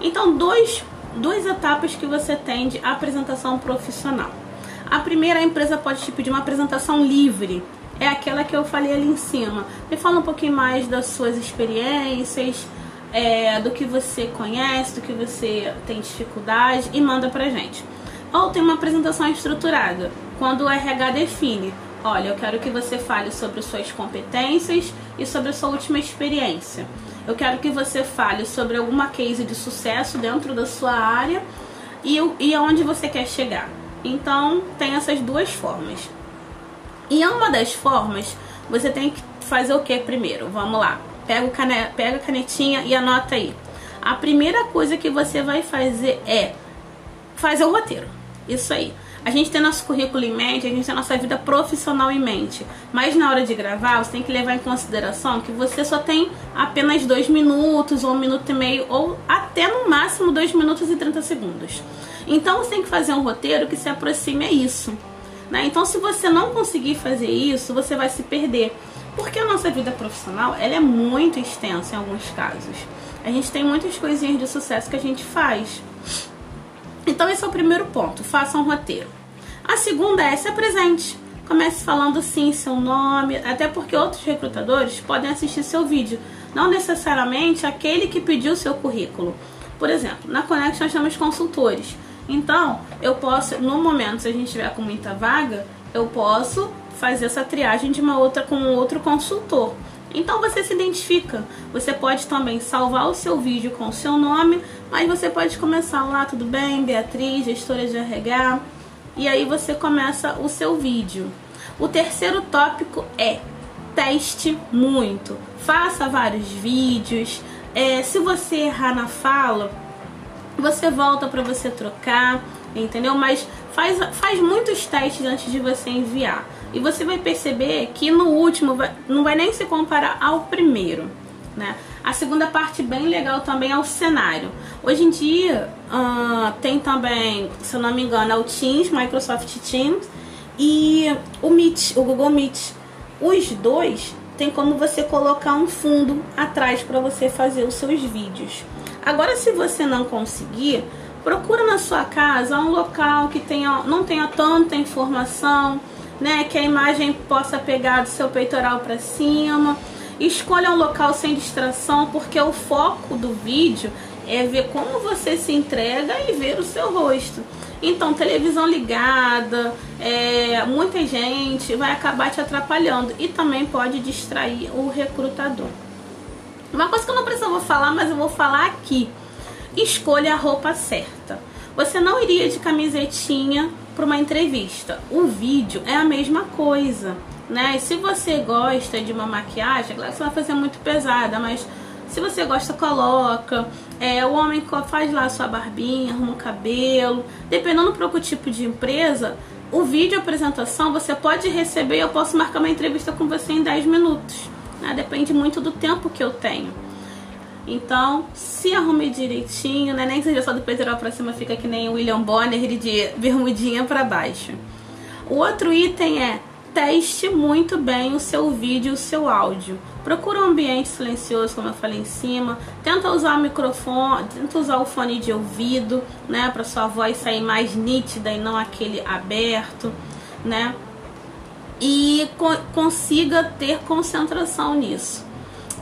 Então, dois, duas etapas que você tem de apresentação profissional. A primeira, a empresa pode te pedir uma apresentação livre. É aquela que eu falei ali em cima. Me fala um pouquinho mais das suas experiências, é, do que você conhece, do que você tem dificuldade e manda pra gente. Ou tem uma apresentação estruturada, quando o RH define Olha, eu quero que você fale sobre suas competências e sobre a sua última experiência. Eu quero que você fale sobre alguma case de sucesso dentro da sua área e, e aonde você quer chegar. Então, tem essas duas formas. E uma das formas, você tem que fazer o que primeiro? Vamos lá. Pega, o cane pega a canetinha e anota aí. A primeira coisa que você vai fazer é fazer o roteiro. Isso aí. A gente tem nosso currículo em mente, a gente tem nossa vida profissional em mente. Mas na hora de gravar, você tem que levar em consideração que você só tem apenas dois minutos, ou um minuto e meio, ou até no máximo dois minutos e 30 segundos. Então você tem que fazer um roteiro que se aproxime a isso. Né? Então, se você não conseguir fazer isso, você vai se perder. Porque a nossa vida profissional ela é muito extensa em alguns casos. A gente tem muitas coisinhas de sucesso que a gente faz. Então esse é o primeiro ponto, faça um roteiro. A segunda é se apresente. Comece falando sim seu nome, até porque outros recrutadores podem assistir seu vídeo, não necessariamente aquele que pediu seu currículo. Por exemplo, na Connect nós temos consultores. Então, eu posso, no momento, se a gente tiver com muita vaga, eu posso fazer essa triagem de uma outra com outro consultor. Então você se identifica. Você pode também salvar o seu vídeo com o seu nome, mas você pode começar lá, tudo bem, Beatriz, gestora de RH, e aí você começa o seu vídeo. O terceiro tópico é teste muito. Faça vários vídeos. É, se você errar na fala, você volta para você trocar, entendeu? Mas faz, faz muitos testes antes de você enviar. E você vai perceber que no último não vai nem se comparar ao primeiro, né? A segunda parte bem legal também é o cenário. Hoje em dia uh, tem também, se eu não me engano, é o Teams, Microsoft Teams e o Meet, o Google Meet. Os dois tem como você colocar um fundo atrás para você fazer os seus vídeos. Agora, se você não conseguir, procura na sua casa um local que tenha, não tenha tanta informação né? Que a imagem possa pegar do seu peitoral para cima. Escolha um local sem distração, porque o foco do vídeo é ver como você se entrega e ver o seu rosto. Então, televisão ligada, é, muita gente vai acabar te atrapalhando e também pode distrair o recrutador. Uma coisa que eu não precisava falar, mas eu vou falar aqui: escolha a roupa certa. Você não iria de camisetinha para uma entrevista. O vídeo é a mesma coisa, né? E se você gosta de uma maquiagem, claro que você vai fazer muito pesada, mas se você gosta, coloca. É, o homem faz lá sua barbinha, arruma o cabelo. Dependendo do tipo de empresa, o vídeo apresentação você pode receber. Eu posso marcar uma entrevista com você em 10 minutos. Né? Depende muito do tempo que eu tenho. Então, se arrume direitinho, né? Nem que seja só do peitoral pra cima, fica que nem William Bonner de bermudinha para baixo. O outro item é teste muito bem o seu vídeo o seu áudio. Procura um ambiente silencioso, como eu falei em cima. Tenta usar o microfone, tenta usar o fone de ouvido, né, para sua voz sair mais nítida e não aquele aberto, né? E co consiga ter concentração nisso.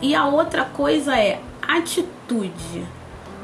E a outra coisa é atitude.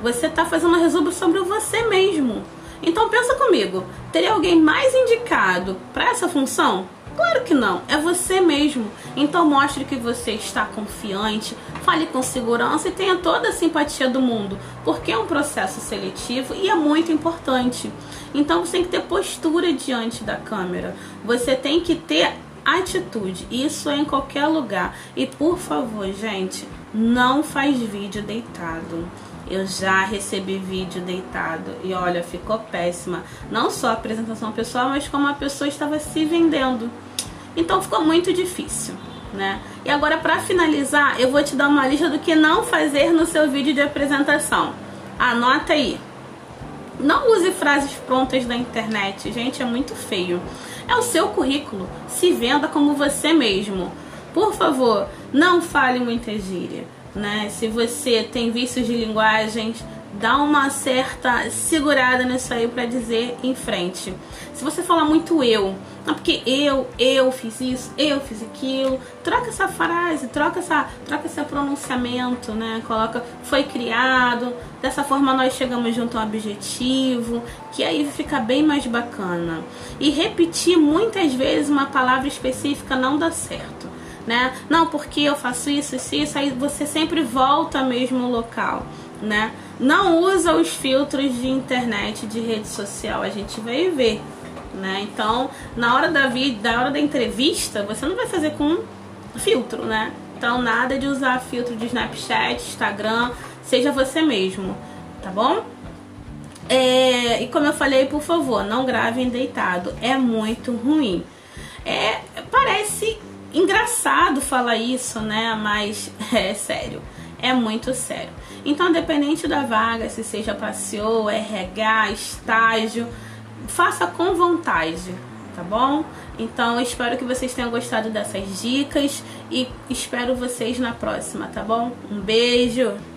Você está fazendo uma resumo sobre você mesmo. Então pensa comigo, teria alguém mais indicado para essa função? Claro que não, é você mesmo. Então mostre que você está confiante, fale com segurança e tenha toda a simpatia do mundo, porque é um processo seletivo e é muito importante. Então você tem que ter postura diante da câmera. Você tem que ter atitude. Isso é em qualquer lugar. E por favor, gente, não faz vídeo deitado. Eu já recebi vídeo deitado e olha, ficou péssima. Não só a apresentação pessoal, mas como a pessoa estava se vendendo. Então ficou muito difícil, né? E agora para finalizar, eu vou te dar uma lista do que não fazer no seu vídeo de apresentação. Anota aí. Não use frases prontas da internet, gente, é muito feio. É o seu currículo. Se venda como você mesmo. Por favor, não fale muita gíria. Né? Se você tem vícios de linguagens, dá uma certa segurada nisso aí para dizer em frente. Se você falar muito eu, não porque eu, eu fiz isso, eu fiz aquilo, troca essa frase, troca essa, troca esse pronunciamento, né? Coloca foi criado, dessa forma nós chegamos junto a um objetivo, que aí fica bem mais bacana. E repetir muitas vezes uma palavra específica não dá certo. Né? Não, porque eu faço isso, isso, isso, aí você sempre volta ao mesmo local, né? Não usa os filtros de internet, de rede social, a gente vai ver, né? Então, na hora da vida, na hora da entrevista, você não vai fazer com filtro, né? Então, nada de usar filtro de Snapchat, Instagram, seja você mesmo, tá bom? É, e como eu falei, por favor, não gravem deitado, é muito ruim. É, parece engraçado falar isso, né? Mas é sério, é muito sério. Então, dependente da vaga, se seja para CEO, RH, estágio, faça com vontade, tá bom? Então, espero que vocês tenham gostado dessas dicas e espero vocês na próxima, tá bom? Um beijo!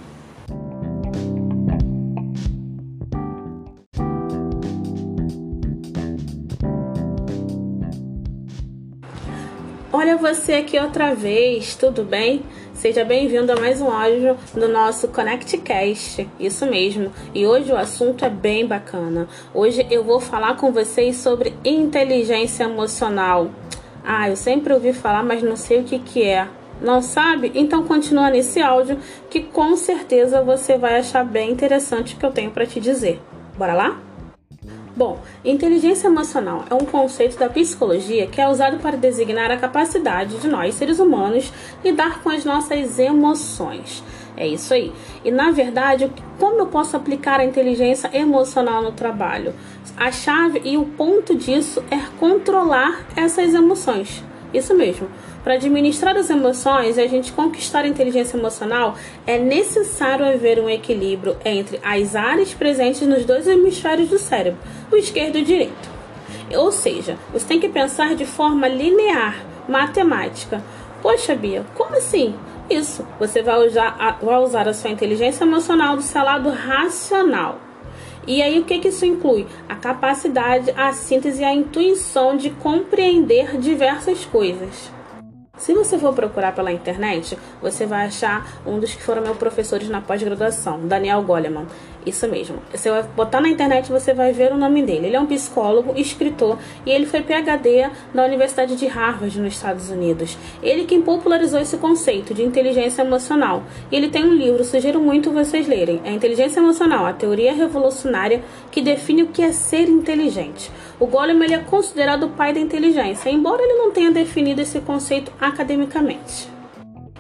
Olha você aqui outra vez, tudo bem? Seja bem-vindo a mais um áudio do nosso ConnectCast, isso mesmo. E hoje o assunto é bem bacana. Hoje eu vou falar com vocês sobre inteligência emocional. Ah, eu sempre ouvi falar, mas não sei o que, que é. Não sabe? Então continua nesse áudio que com certeza você vai achar bem interessante o que eu tenho para te dizer. Bora lá? Bom, inteligência emocional é um conceito da psicologia que é usado para designar a capacidade de nós, seres humanos, lidar com as nossas emoções. É isso aí. E na verdade, como eu posso aplicar a inteligência emocional no trabalho? A chave e o ponto disso é controlar essas emoções. Isso mesmo. Para administrar as emoções e a gente conquistar a inteligência emocional, é necessário haver um equilíbrio entre as áreas presentes nos dois hemisférios do cérebro, o esquerdo e o direito. Ou seja, você tem que pensar de forma linear, matemática. Poxa, Bia, como assim? Isso, você vai usar a, vai usar a sua inteligência emocional do seu lado racional. E aí o que, que isso inclui? A capacidade, a síntese e a intuição de compreender diversas coisas. Se você for procurar pela internet, você vai achar um dos que foram meus professores na pós-graduação, Daniel Goleman. Isso mesmo. Você vai botar na internet você vai ver o nome dele. Ele é um psicólogo, escritor e ele foi PhD na Universidade de Harvard nos Estados Unidos. Ele quem popularizou esse conceito de inteligência emocional. Ele tem um livro, sugiro muito vocês lerem. É Inteligência Emocional, a teoria revolucionária que define o que é ser inteligente. O Goleman ele é considerado o pai da inteligência, embora ele não tenha definido esse conceito academicamente.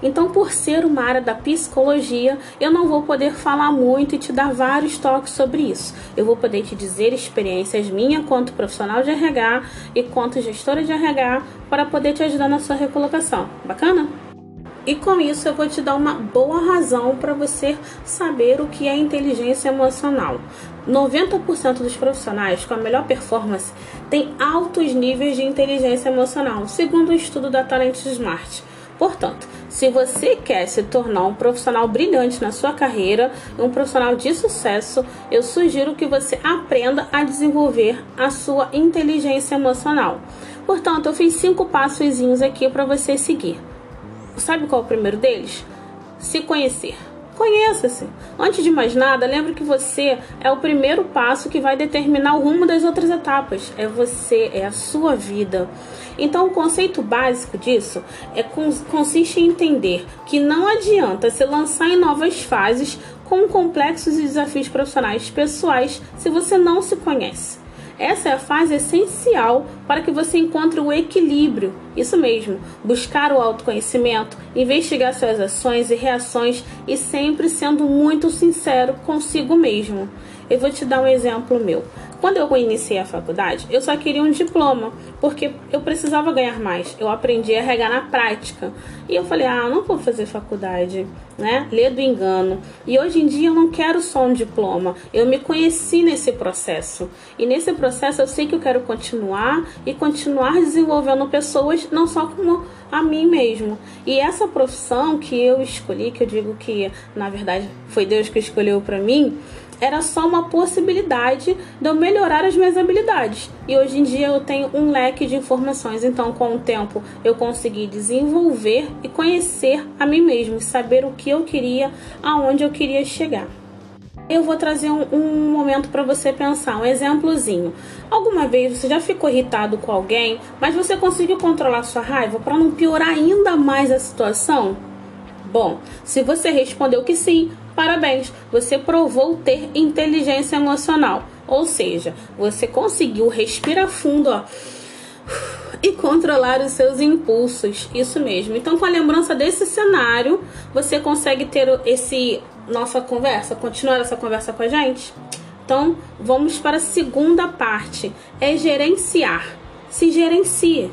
Então, por ser uma área da psicologia, eu não vou poder falar muito e te dar vários toques sobre isso. Eu vou poder te dizer experiências minhas quanto profissional de RH e quanto gestora de RH para poder te ajudar na sua recolocação. Bacana? E com isso eu vou te dar uma boa razão para você saber o que é inteligência emocional. 90% dos profissionais com a melhor performance têm altos níveis de inteligência emocional, segundo o um estudo da Talent Smart. Portanto, se você quer se tornar um profissional brilhante na sua carreira, um profissional de sucesso, eu sugiro que você aprenda a desenvolver a sua inteligência emocional. Portanto, eu fiz cinco passos aqui para você seguir. Sabe qual é o primeiro deles? Se conhecer. Conheça-se. Antes de mais nada, lembre que você é o primeiro passo que vai determinar o rumo das outras etapas. É você, é a sua vida. Então, o conceito básico disso é consiste em entender que não adianta se lançar em novas fases com complexos e desafios profissionais pessoais se você não se conhece. Essa é a fase essencial para que você encontre o equilíbrio. Isso mesmo, buscar o autoconhecimento, investigar suas ações e reações e sempre sendo muito sincero consigo mesmo. Eu vou te dar um exemplo meu. Quando eu iniciei a faculdade, eu só queria um diploma, porque eu precisava ganhar mais. Eu aprendi a regar na prática. E eu falei: "Ah, não vou fazer faculdade", né? Ler do engano. E hoje em dia eu não quero só um diploma. Eu me conheci nesse processo. E nesse processo eu sei que eu quero continuar e continuar desenvolvendo pessoas não só como a mim mesmo. E essa profissão que eu escolhi, que eu digo que na verdade foi Deus que escolheu para mim, era só uma possibilidade de eu melhorar as minhas habilidades. E hoje em dia eu tenho um leque de informações, então com o tempo eu consegui desenvolver e conhecer a mim mesmo, saber o que eu queria, aonde eu queria chegar. Eu vou trazer um, um momento para você pensar, um exemplozinho. Alguma vez você já ficou irritado com alguém, mas você conseguiu controlar sua raiva para não piorar ainda mais a situação? Bom, se você respondeu que sim, Parabéns, você provou ter inteligência emocional. Ou seja, você conseguiu respirar fundo, ó, e controlar os seus impulsos. Isso mesmo. Então, com a lembrança desse cenário, você consegue ter esse nossa conversa, continuar essa conversa com a gente? Então, vamos para a segunda parte, é gerenciar. Se gerencie.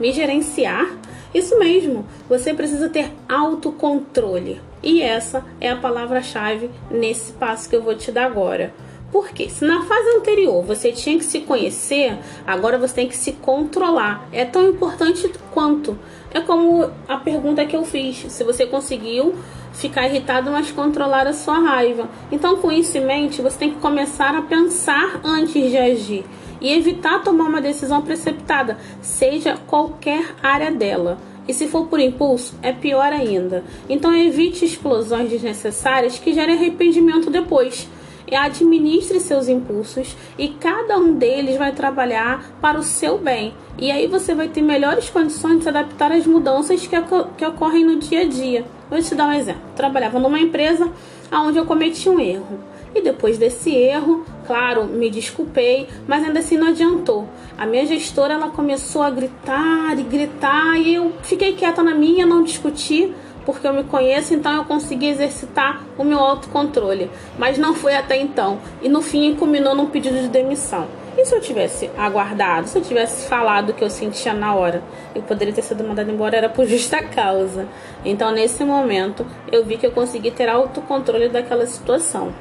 Me gerenciar? Isso mesmo. Você precisa ter autocontrole. E essa é a palavra-chave nesse passo que eu vou te dar agora. Porque se na fase anterior você tinha que se conhecer, agora você tem que se controlar. É tão importante quanto. É como a pergunta que eu fiz: se você conseguiu ficar irritado, mas controlar a sua raiva. Então, com isso em mente, você tem que começar a pensar antes de agir e evitar tomar uma decisão precipitada, seja qualquer área dela. E se for por impulso, é pior ainda. Então evite explosões desnecessárias que gerem arrependimento depois. E administre seus impulsos e cada um deles vai trabalhar para o seu bem. E aí você vai ter melhores condições de se adaptar às mudanças que, que ocorrem no dia a dia. Vou te dar um exemplo. Trabalhava numa empresa onde eu cometi um erro. E depois desse erro, claro, me desculpei, mas ainda assim não adiantou. A minha gestora ela começou a gritar e gritar e eu fiquei quieta na minha, não discuti, porque eu me conheço, então eu consegui exercitar o meu autocontrole. Mas não foi até então. E no fim culminou num pedido de demissão. E se eu tivesse aguardado, se eu tivesse falado o que eu sentia na hora, eu poderia ter sido mandado embora, era por justa causa. Então, nesse momento, eu vi que eu consegui ter autocontrole daquela situação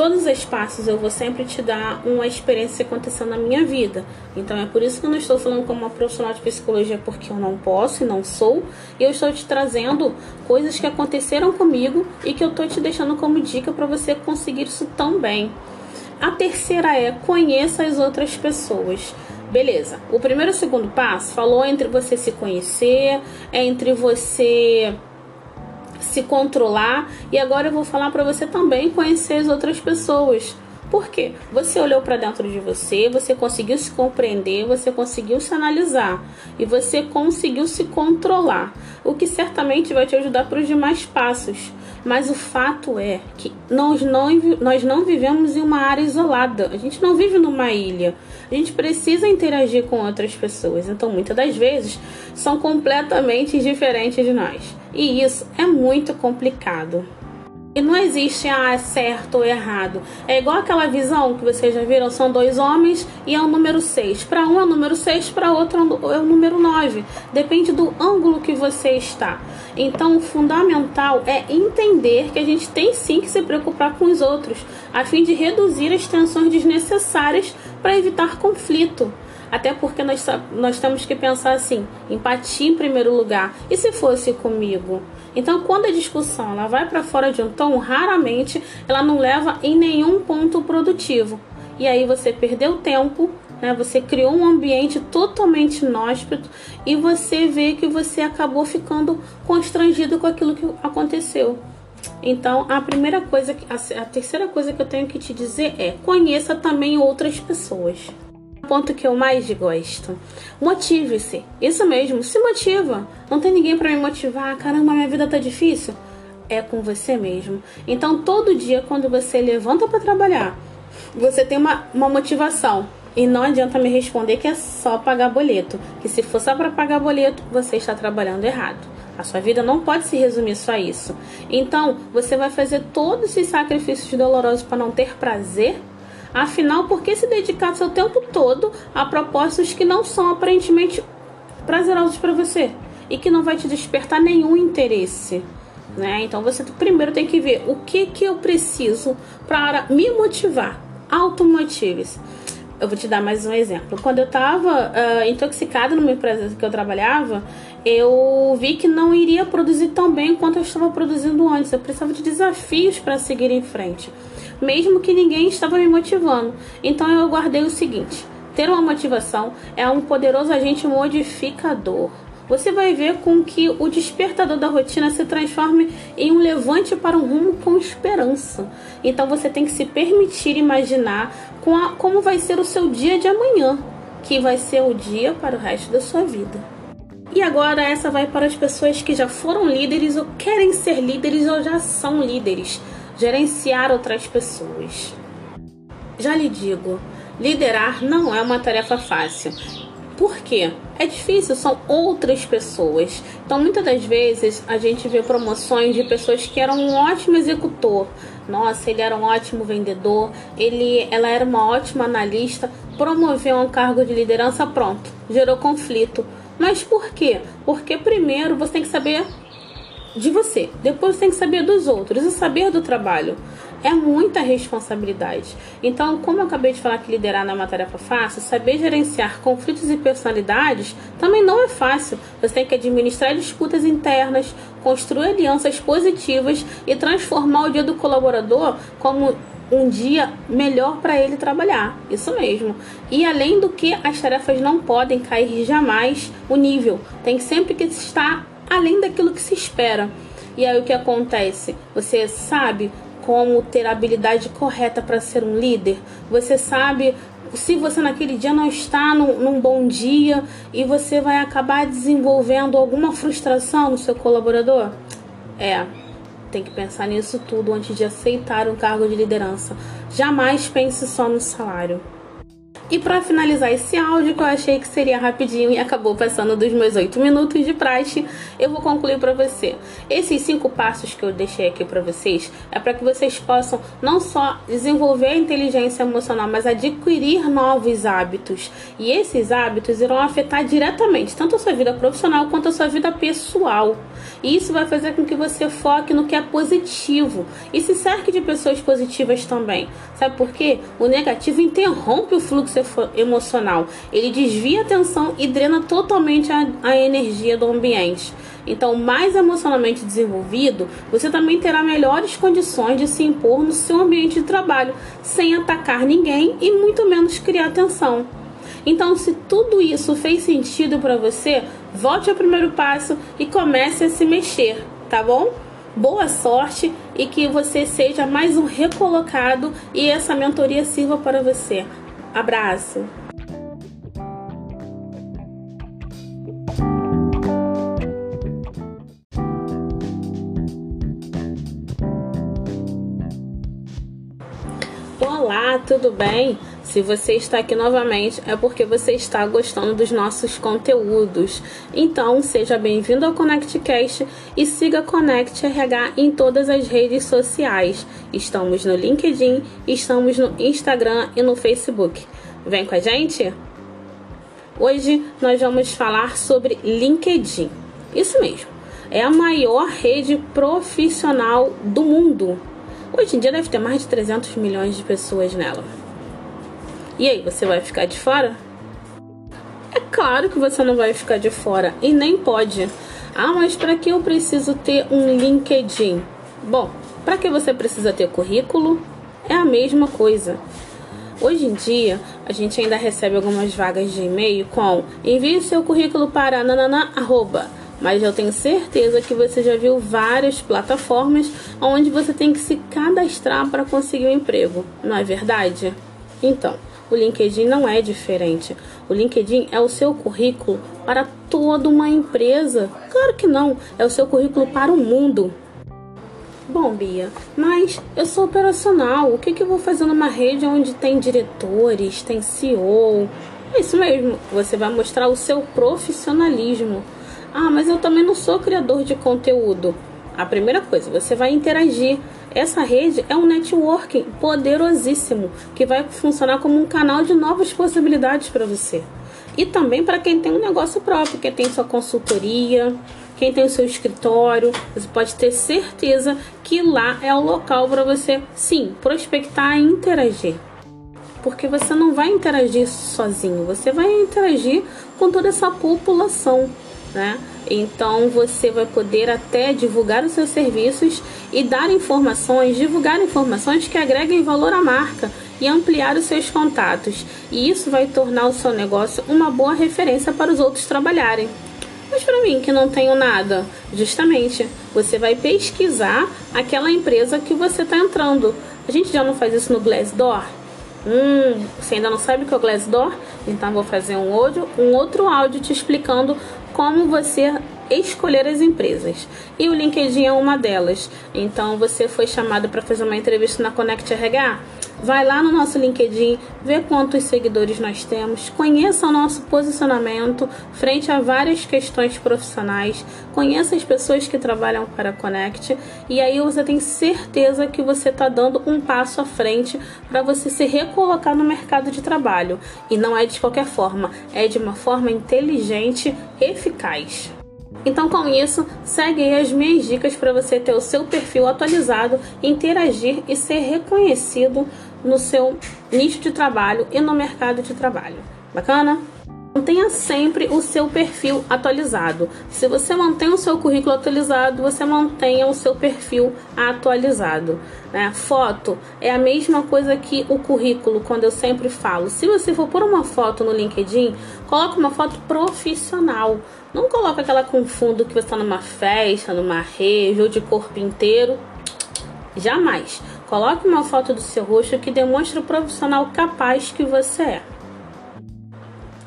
todos os espaços eu vou sempre te dar uma experiência que aconteceu na minha vida. Então é por isso que eu não estou falando como uma profissional de psicologia porque eu não posso e não sou. Eu estou te trazendo coisas que aconteceram comigo e que eu estou te deixando como dica para você conseguir isso também. A terceira é conheça as outras pessoas. Beleza. O primeiro e o segundo passo falou entre você se conhecer, entre você se controlar e agora eu vou falar para você também conhecer as outras pessoas. Por quê? Você olhou para dentro de você, você conseguiu se compreender, você conseguiu se analisar e você conseguiu se controlar, o que certamente vai te ajudar para os demais passos. Mas o fato é que nós não, nós não vivemos em uma área isolada, a gente não vive numa ilha. A gente precisa interagir com outras pessoas, então muitas das vezes são completamente diferentes de nós. E isso é muito complicado. E não existe ah, certo ou errado. É igual aquela visão que vocês já viram: são dois homens e é o número 6. Para um é o número 6, para outro é o número 9. Depende do ângulo que você está. Então, o fundamental é entender que a gente tem sim que se preocupar com os outros, a fim de reduzir as tensões desnecessárias para evitar conflito. Até porque nós, nós temos que pensar assim: empatia em primeiro lugar. E se fosse comigo? Então, quando a discussão ela vai para fora de um tom, raramente ela não leva em nenhum ponto produtivo. E aí você perdeu tempo, né? Você criou um ambiente totalmente inóspito e você vê que você acabou ficando constrangido com aquilo que aconteceu. Então, a primeira coisa, a terceira coisa que eu tenho que te dizer é: conheça também outras pessoas ponto que eu mais gosto. Motive-se. Isso mesmo, se motiva. Não tem ninguém para me motivar. Caramba, minha vida tá difícil. É com você mesmo. Então, todo dia, quando você levanta para trabalhar, você tem uma, uma motivação. E não adianta me responder que é só pagar boleto. Que se for só para pagar boleto, você está trabalhando errado. A sua vida não pode se resumir só a isso. Então, você vai fazer todos esses sacrifícios dolorosos para não ter prazer Afinal, por que se dedicar seu tempo todo a propósitos que não são aparentemente prazerosos para você e que não vai te despertar nenhum interesse? Né? Então você primeiro tem que ver o que que eu preciso para me motivar. Automotive-se. Eu vou te dar mais um exemplo. Quando eu estava uh, ah, intoxicada numa empresa que eu trabalhava, eu vi que não iria produzir tão bem quanto eu estava produzindo antes. Eu precisava de desafios para seguir em frente mesmo que ninguém estava me motivando. Então eu guardei o seguinte: ter uma motivação é um poderoso agente modificador. Você vai ver com que o despertador da rotina se transforme em um levante para um rumo com esperança. Então você tem que se permitir imaginar com a, como vai ser o seu dia de amanhã, que vai ser o dia para o resto da sua vida. E agora essa vai para as pessoas que já foram líderes ou querem ser líderes ou já são líderes gerenciar outras pessoas. Já lhe digo, liderar não é uma tarefa fácil. Por quê? É difícil, são outras pessoas. Então, muitas das vezes, a gente vê promoções de pessoas que eram um ótimo executor. Nossa, ele era um ótimo vendedor, ele, ela era uma ótima analista, promoveu um cargo de liderança, pronto, gerou conflito. Mas por quê? Porque primeiro você tem que saber de você. Depois tem que saber dos outros e saber do trabalho. É muita responsabilidade. Então, como eu acabei de falar que liderar não é uma tarefa fácil, saber gerenciar conflitos e personalidades também não é fácil. Você tem que administrar disputas internas, construir alianças positivas e transformar o dia do colaborador como um dia melhor para ele trabalhar. Isso mesmo. E além do que, as tarefas não podem cair jamais o nível. Tem sempre que estar além daquilo que se espera. E aí o que acontece? Você sabe como ter a habilidade correta para ser um líder? Você sabe se você naquele dia não está num, num, bom dia e você vai acabar desenvolvendo alguma frustração no seu colaborador? É, tem que pensar nisso tudo antes de aceitar um cargo de liderança. Jamais pense só no salário. E para finalizar esse áudio, que eu achei que seria rapidinho e acabou passando dos meus 8 minutos de praxe, eu vou concluir para você. Esses cinco passos que eu deixei aqui para vocês é para que vocês possam não só desenvolver a inteligência emocional, mas adquirir novos hábitos. E esses hábitos irão afetar diretamente tanto a sua vida profissional quanto a sua vida pessoal. E isso vai fazer com que você foque no que é positivo e se cerque de pessoas positivas também. Sabe por quê? O negativo interrompe o fluxo emocional. Ele desvia a atenção e drena totalmente a, a energia do ambiente. Então, mais emocionalmente desenvolvido, você também terá melhores condições de se impor no seu ambiente de trabalho, sem atacar ninguém e muito menos criar tensão. Então, se tudo isso fez sentido para você, volte ao primeiro passo e comece a se mexer, tá bom? Boa sorte e que você seja mais um recolocado e essa mentoria sirva para você. Abraço! Olá, tudo bem? Se você está aqui novamente, é porque você está gostando dos nossos conteúdos. Então, seja bem-vindo ao ConnectCast e siga Connect RH em todas as redes sociais. Estamos no LinkedIn, estamos no Instagram e no Facebook. Vem com a gente? Hoje nós vamos falar sobre LinkedIn. Isso mesmo, é a maior rede profissional do mundo. Hoje em dia deve ter mais de 300 milhões de pessoas nela. E aí, você vai ficar de fora? É claro que você não vai ficar de fora e nem pode. Ah, mas para que eu preciso ter um LinkedIn? Bom, para que você precisa ter currículo? É a mesma coisa. Hoje em dia, a gente ainda recebe algumas vagas de e-mail com envie seu currículo para nanana, arroba. Mas eu tenho certeza que você já viu várias plataformas onde você tem que se cadastrar para conseguir um emprego, não é verdade? Então, o LinkedIn não é diferente. O LinkedIn é o seu currículo para toda uma empresa. Claro que não, é o seu currículo para o mundo. Bom, Bia, mas eu sou operacional. O que, que eu vou fazer numa rede onde tem diretores, tem CEO? É isso mesmo, você vai mostrar o seu profissionalismo. Ah, mas eu também não sou criador de conteúdo. A primeira coisa, você vai interagir. Essa rede é um networking poderosíssimo que vai funcionar como um canal de novas possibilidades para você. E também para quem tem um negócio próprio, quem tem sua consultoria, quem tem o seu escritório, você pode ter certeza que lá é o local para você, sim, prospectar e interagir. Porque você não vai interagir sozinho, você vai interagir com toda essa população, né? Então você vai poder até divulgar os seus serviços e dar informações, divulgar informações que agreguem valor à marca e ampliar os seus contatos. E isso vai tornar o seu negócio uma boa referência para os outros trabalharem. Mas para mim que não tenho nada, justamente, você vai pesquisar aquela empresa que você está entrando. A gente já não faz isso no Glassdoor? Hum, você ainda não sabe o que é o Glassdoor? Então vou fazer um outro, um outro áudio te explicando como você escolher as empresas. E o LinkedIn é uma delas. Então você foi chamado para fazer uma entrevista na Connect RH? Vai lá no nosso LinkedIn, vê quantos seguidores nós temos, conheça o nosso posicionamento frente a várias questões profissionais, conheça as pessoas que trabalham para a Connect e aí você tem certeza que você está dando um passo à frente para você se recolocar no mercado de trabalho. E não é de qualquer forma, é de uma forma inteligente, eficaz. Então, com isso, segue aí as minhas dicas para você ter o seu perfil atualizado, interagir e ser reconhecido no seu nicho de trabalho e no mercado de trabalho. Bacana? Mantenha sempre o seu perfil atualizado. Se você mantém o seu currículo atualizado, você mantenha o seu perfil atualizado. Né? Foto é a mesma coisa que o currículo, quando eu sempre falo. Se você for pôr uma foto no LinkedIn, coloque uma foto profissional. Não coloque aquela com fundo que você está numa festa, numa rede ou de corpo inteiro. Jamais. Coloque uma foto do seu rosto que demonstre o profissional capaz que você é.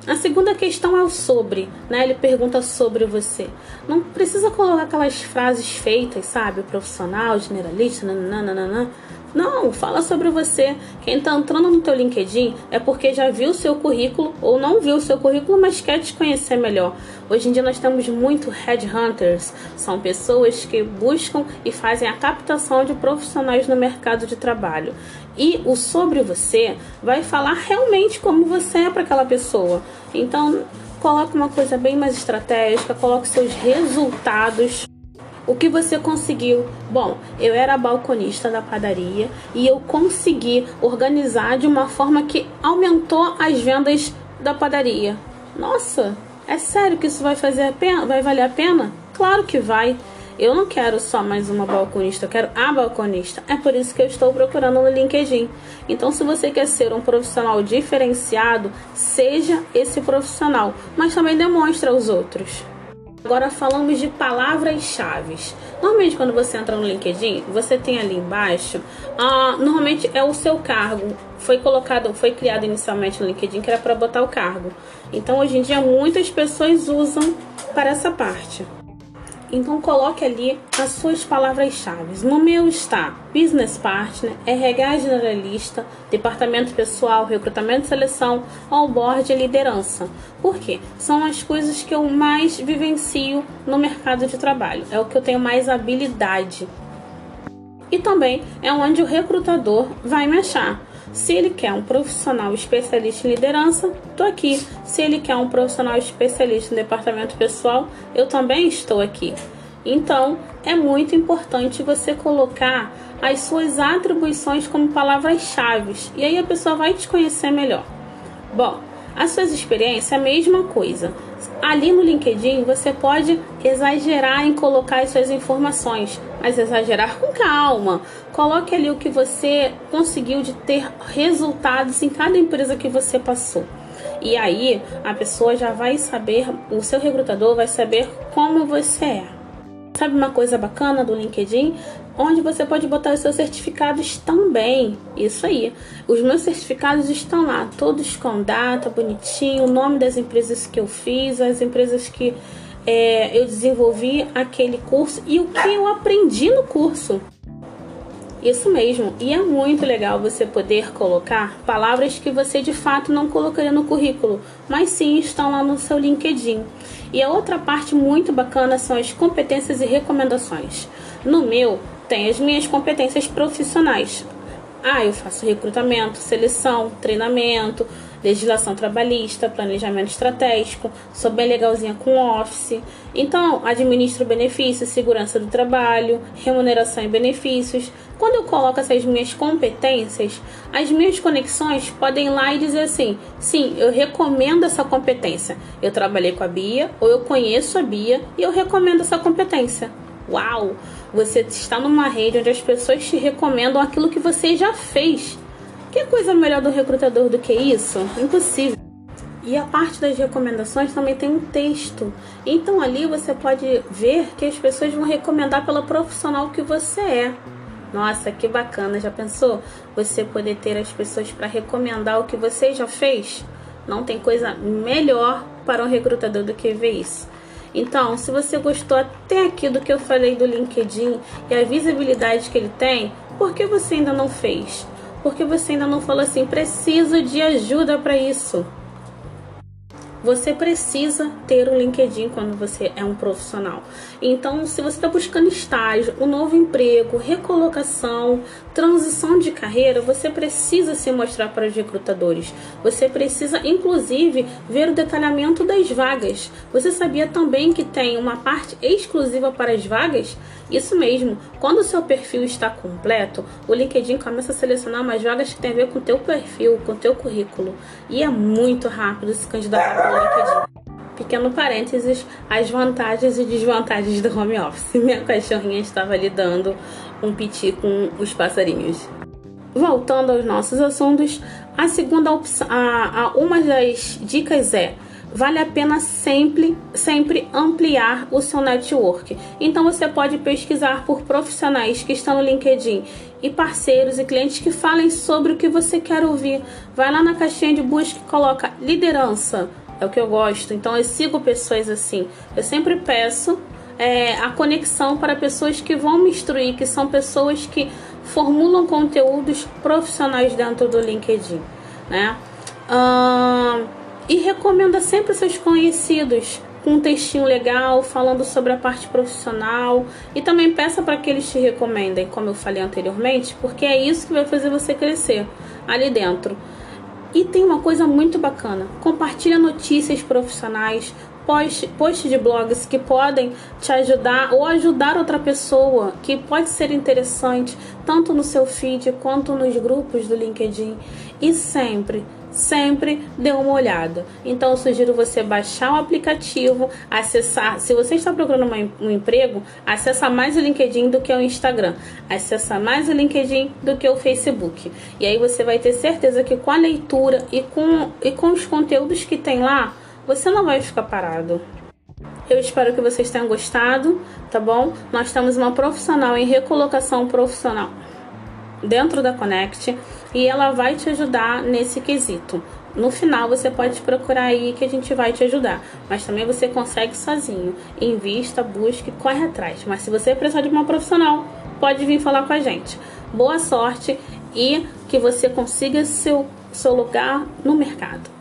A segunda questão é o sobre, né? Ele pergunta sobre você. Não precisa colocar aquelas frases feitas, sabe? Profissional, generalista, nananana. Não, fala sobre você. Quem está entrando no teu LinkedIn é porque já viu o seu currículo ou não viu o seu currículo, mas quer te conhecer melhor. Hoje em dia nós temos muito headhunters, são pessoas que buscam e fazem a captação de profissionais no mercado de trabalho. E o sobre você vai falar realmente como você é para aquela pessoa. Então, coloque uma coisa bem mais estratégica, coloque seus resultados o que você conseguiu? Bom, eu era balconista da padaria e eu consegui organizar de uma forma que aumentou as vendas da padaria. Nossa, é sério que isso vai fazer a pena? Vai valer a pena? Claro que vai. Eu não quero só mais uma balconista, eu quero a balconista. É por isso que eu estou procurando no LinkedIn. Então, se você quer ser um profissional diferenciado, seja esse profissional, mas também demonstre aos outros. Agora falamos de palavras-chave. Normalmente quando você entra no LinkedIn, você tem ali embaixo, ah, normalmente é o seu cargo. Foi colocado, foi criado inicialmente no LinkedIn que era para botar o cargo. Então hoje em dia muitas pessoas usam para essa parte. Então coloque ali as suas palavras-chave. No meu está Business Partner, RH Generalista, Departamento Pessoal, Recrutamento e Seleção, Onboard e Liderança. Por quê? São as coisas que eu mais vivencio no mercado de trabalho. É o que eu tenho mais habilidade. E também é onde o recrutador vai me achar. Se ele quer um profissional especialista em liderança, estou aqui. Se ele quer um profissional especialista em departamento pessoal, eu também estou aqui. Então, é muito importante você colocar as suas atribuições como palavras-chave e aí a pessoa vai te conhecer melhor. Bom, as suas experiências é a mesma coisa. Ali no LinkedIn você pode exagerar em colocar as suas informações, mas exagerar com calma. Coloque ali o que você conseguiu de ter resultados em cada empresa que você passou. E aí a pessoa já vai saber, o seu recrutador vai saber como você é. Sabe uma coisa bacana do LinkedIn? Onde você pode botar os seus certificados também. Isso aí. Os meus certificados estão lá, todos com data, bonitinho, o nome das empresas que eu fiz, as empresas que é, eu desenvolvi aquele curso e o que eu aprendi no curso. Isso mesmo, e é muito legal você poder colocar palavras que você de fato não colocaria no currículo, mas sim estão lá no seu LinkedIn. E a outra parte muito bacana são as competências e recomendações. No meu, tem as minhas competências profissionais. Ah, eu faço recrutamento, seleção, treinamento, legislação trabalhista, planejamento estratégico, sou bem legalzinha com office. Então, administro benefícios, segurança do trabalho, remuneração e benefícios. Quando eu coloco essas minhas competências, as minhas conexões podem ir lá e dizer assim: sim, eu recomendo essa competência. Eu trabalhei com a Bia, ou eu conheço a Bia e eu recomendo essa competência. Uau! Você está numa rede onde as pessoas te recomendam aquilo que você já fez. Que coisa melhor do recrutador do que isso? Impossível. E a parte das recomendações também tem um texto. Então ali você pode ver que as pessoas vão recomendar pela profissional que você é. Nossa, que bacana! Já pensou? Você poder ter as pessoas para recomendar o que você já fez? Não tem coisa melhor para um recrutador do que ver isso. Então, se você gostou até aqui do que eu falei do LinkedIn e a visibilidade que ele tem, por que você ainda não fez? Porque você ainda não falou assim, preciso de ajuda para isso. Você precisa ter um LinkedIn quando você é um profissional. Então, se você está buscando estágio, um novo emprego, recolocação, transição de carreira, você precisa se mostrar para os recrutadores. Você precisa, inclusive, ver o detalhamento das vagas. Você sabia também que tem uma parte exclusiva para as vagas? Isso mesmo. Quando o seu perfil está completo, o LinkedIn começa a selecionar umas vagas que tem a ver com o teu perfil, com o teu currículo. E é muito rápido se candidatar para o LinkedIn. Pequeno parênteses, as vantagens e desvantagens do home office. Minha cachorrinha estava ali dando um piti com os passarinhos. Voltando aos nossos assuntos, a segunda opção, a, a, uma das dicas é vale a pena sempre, sempre ampliar o seu network. Então você pode pesquisar por profissionais que estão no LinkedIn e parceiros e clientes que falem sobre o que você quer ouvir. Vai lá na caixinha de busca e coloca liderança. É o que eu gosto. Então eu sigo pessoas assim. Eu sempre peço é, a conexão para pessoas que vão me instruir, que são pessoas que formulam conteúdos profissionais dentro do LinkedIn, né? E recomenda sempre seus conhecidos com um textinho legal falando sobre a parte profissional e também peça para que eles te recomendem, como eu falei anteriormente, porque é isso que vai fazer você crescer ali dentro. E tem uma coisa muito bacana: compartilha notícias profissionais, post, post de blogs que podem te ajudar ou ajudar outra pessoa, que pode ser interessante tanto no seu feed quanto nos grupos do LinkedIn. E sempre sempre dê uma olhada. Então eu sugiro você baixar o aplicativo, acessar. Se você está procurando um emprego, acessa mais o LinkedIn do que o Instagram. Acessa mais o LinkedIn do que o Facebook. E aí você vai ter certeza que com a leitura e com, e com os conteúdos que tem lá, você não vai ficar parado. Eu espero que vocês tenham gostado, tá bom? Nós temos uma profissional em recolocação profissional dentro da Connect e ela vai te ajudar nesse quesito. no final você pode procurar aí que a gente vai te ajudar. Mas também você consegue sozinho. Invista, busque, corre atrás. Mas se você precisar de uma profissional, pode vir falar com a gente. Boa sorte e que você consiga seu, seu lugar no mercado.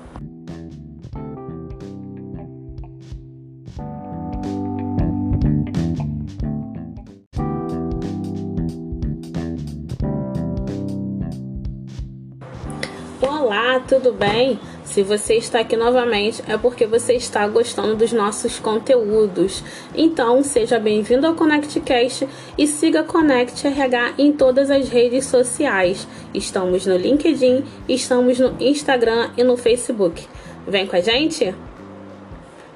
Olá, tudo bem? Se você está aqui novamente é porque você está gostando dos nossos conteúdos. Então, seja bem-vindo ao ConnectCast e siga Connect RH em todas as redes sociais. Estamos no LinkedIn, estamos no Instagram e no Facebook. Vem com a gente?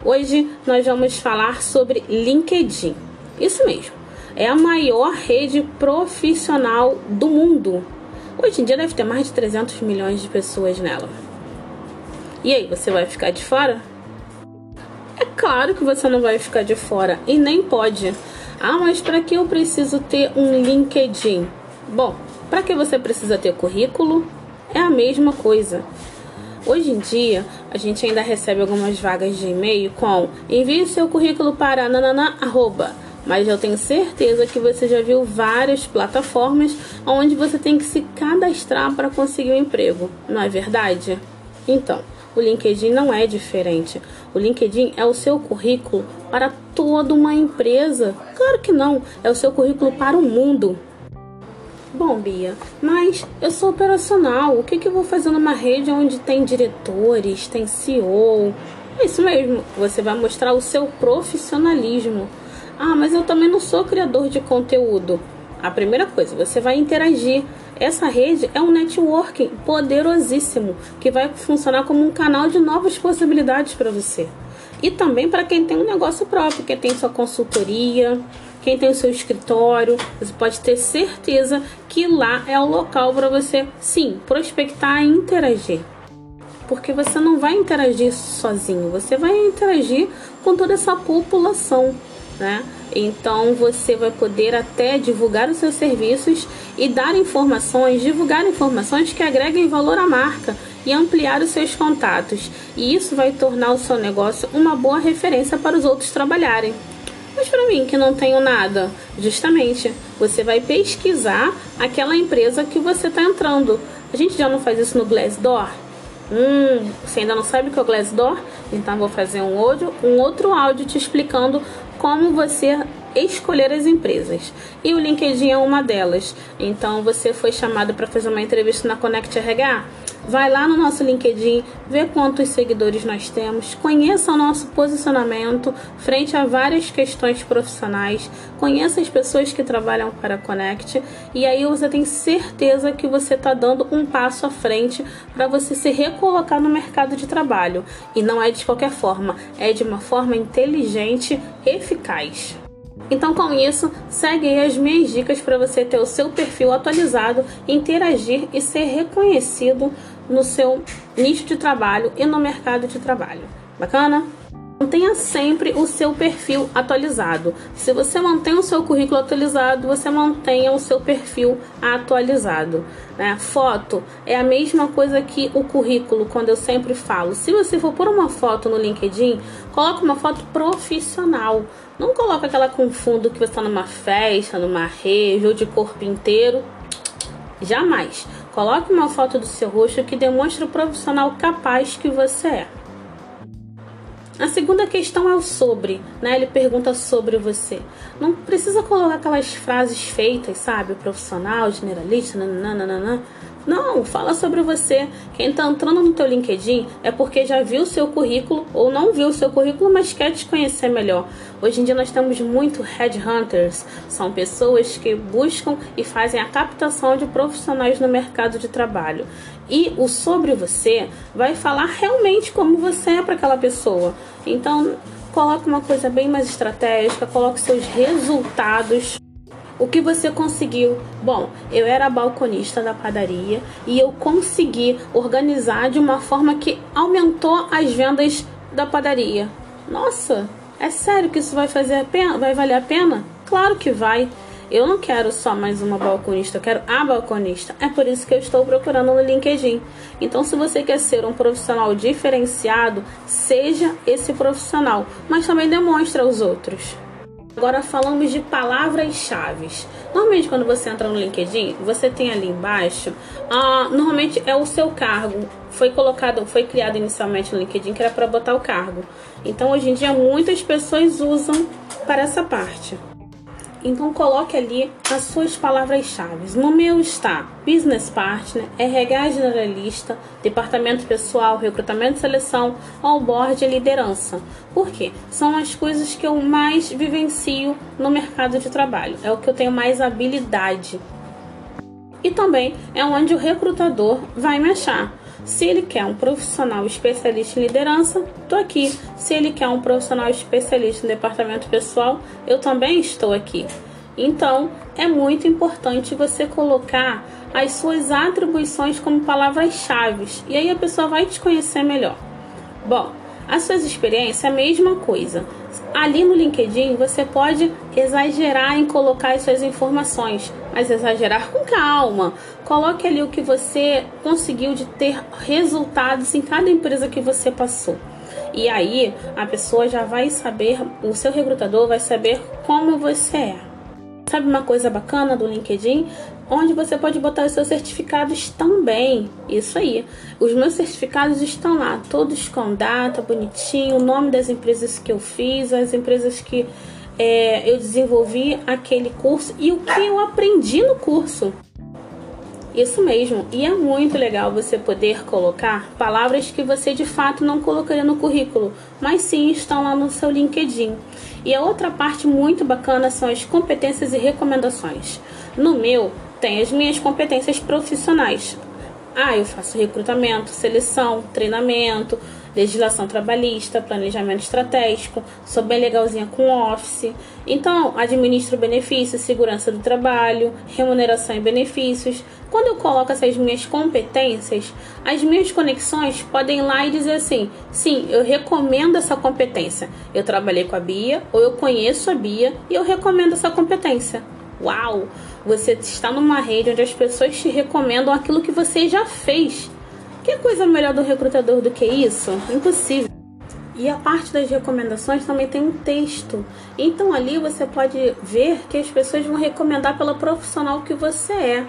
Hoje nós vamos falar sobre LinkedIn. Isso mesmo. É a maior rede profissional do mundo. Hoje em dia deve ter mais de 300 milhões de pessoas nela. E aí, você vai ficar de fora? É claro que você não vai ficar de fora e nem pode. Ah, mas para que eu preciso ter um LinkedIn? Bom, para que você precisa ter currículo? É a mesma coisa. Hoje em dia, a gente ainda recebe algumas vagas de e-mail com envie seu currículo para nanana, arroba. Mas eu tenho certeza que você já viu várias plataformas onde você tem que se cadastrar para conseguir um emprego, não é verdade? Então, o LinkedIn não é diferente. O LinkedIn é o seu currículo para toda uma empresa. Claro que não, é o seu currículo para o mundo. Bom, Bia, mas eu sou operacional. O que, que eu vou fazer numa rede onde tem diretores, tem CEO? É isso mesmo, você vai mostrar o seu profissionalismo. Ah, mas eu também não sou criador de conteúdo. A primeira coisa, você vai interagir essa rede é um networking poderosíssimo que vai funcionar como um canal de novas possibilidades para você. E também para quem tem um negócio próprio, quem tem sua consultoria, quem tem o seu escritório, você pode ter certeza que lá é o local para você, sim, prospectar e interagir. Porque você não vai interagir sozinho, você vai interagir com toda essa população né? Então você vai poder até divulgar os seus serviços e dar informações, divulgar informações que agreguem valor à marca e ampliar os seus contatos. E isso vai tornar o seu negócio uma boa referência para os outros trabalharem. Mas para mim que não tenho nada, justamente, você vai pesquisar aquela empresa que você está entrando. A gente já não faz isso no Glassdoor? Hum, você ainda não sabe o que é o Glassdoor? Então vou fazer um outro, um outro áudio te explicando como você escolher as empresas. E o LinkedIn é uma delas. Então você foi chamado para fazer uma entrevista na Connect RH? Vai lá no nosso LinkedIn, vê quantos seguidores nós temos, conheça o nosso posicionamento frente a várias questões profissionais, conheça as pessoas que trabalham para a Connect e aí você tem certeza que você está dando um passo à frente para você se recolocar no mercado de trabalho. E não é de qualquer forma, é de uma forma inteligente, eficaz. Então, com isso, segue aí as minhas dicas para você ter o seu perfil atualizado, interagir e ser reconhecido no seu nicho de trabalho e no mercado de trabalho. Bacana? Mantenha sempre o seu perfil atualizado. Se você mantém o seu currículo atualizado, você mantenha o seu perfil atualizado. Né? Foto é a mesma coisa que o currículo, quando eu sempre falo. Se você for pôr uma foto no LinkedIn, coloque uma foto profissional. Não coloque aquela com fundo que você está numa festa, numa rede ou de corpo inteiro. Jamais. Coloque uma foto do seu rosto que demonstre o profissional capaz que você é. A segunda questão é o sobre, né? Ele pergunta sobre você. Não precisa colocar aquelas frases feitas, sabe? Profissional, generalista, nananana. Não, fala sobre você. Quem está entrando no teu LinkedIn é porque já viu o seu currículo ou não viu o seu currículo, mas quer te conhecer melhor. Hoje em dia nós temos muito headhunters, são pessoas que buscam e fazem a captação de profissionais no mercado de trabalho. E o sobre você vai falar realmente como você é para aquela pessoa. Então, coloque uma coisa bem mais estratégica, coloque seus resultados. O que você conseguiu? Bom, eu era balconista da padaria e eu consegui organizar de uma forma que aumentou as vendas da padaria. Nossa, é sério que isso vai fazer a pena? Vai valer a pena? Claro que vai. Eu não quero só mais uma balconista, eu quero a balconista. É por isso que eu estou procurando no LinkedIn. Então, se você quer ser um profissional diferenciado, seja esse profissional, mas também demonstre aos outros. Agora falamos de palavras-chave. Normalmente quando você entra no LinkedIn, você tem ali embaixo, ah, normalmente é o seu cargo. Foi colocado, foi criado inicialmente no LinkedIn que era para botar o cargo. Então hoje em dia muitas pessoas usam para essa parte. Então coloque ali as suas palavras-chave. No meu está Business Partner, RH Generalista, Departamento Pessoal, Recrutamento e Seleção, Onboard e Liderança. Por quê? São as coisas que eu mais vivencio no mercado de trabalho. É o que eu tenho mais habilidade. E também é onde o recrutador vai me achar. Se ele quer um profissional especialista em liderança, estou aqui. Se ele quer um profissional especialista em departamento pessoal, eu também estou aqui. Então, é muito importante você colocar as suas atribuições como palavras-chave e aí a pessoa vai te conhecer melhor. Bom, as suas experiências é a mesma coisa. Ali no LinkedIn você pode exagerar em colocar as suas informações, mas exagerar com calma. Coloque ali o que você conseguiu de ter resultados em cada empresa que você passou. E aí a pessoa já vai saber, o seu recrutador vai saber como você é. Sabe uma coisa bacana do LinkedIn? onde você pode botar os seus certificados também. Isso aí. Os meus certificados estão lá, todos com data, bonitinho, o nome das empresas que eu fiz, as empresas que é, eu desenvolvi aquele curso e o que eu aprendi no curso. Isso mesmo, e é muito legal você poder colocar palavras que você de fato não colocaria no currículo, mas sim estão lá no seu LinkedIn. E a outra parte muito bacana são as competências e recomendações. No meu, tem as minhas competências profissionais. Ah, eu faço recrutamento, seleção, treinamento, legislação trabalhista, planejamento estratégico, sou bem legalzinha com office. Então, administro benefícios, segurança do trabalho, remuneração e benefícios. Quando eu coloco essas minhas competências, as minhas conexões podem ir lá e dizer assim: sim, eu recomendo essa competência. Eu trabalhei com a Bia, ou eu conheço a Bia e eu recomendo essa competência. Uau! Você está numa rede onde as pessoas te recomendam aquilo que você já fez. Que coisa melhor do recrutador do que isso? Impossível. E a parte das recomendações também tem um texto. Então ali você pode ver que as pessoas vão recomendar pela profissional que você é.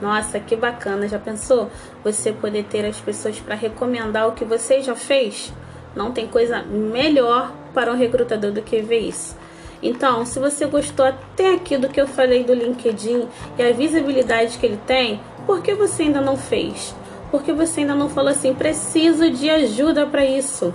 Nossa, que bacana! Já pensou? Você poder ter as pessoas para recomendar o que você já fez? Não tem coisa melhor para um recrutador do que ver isso. Então, se você gostou até aqui do que eu falei do LinkedIn e a visibilidade que ele tem, por que você ainda não fez? Por que você ainda não falou assim, preciso de ajuda para isso?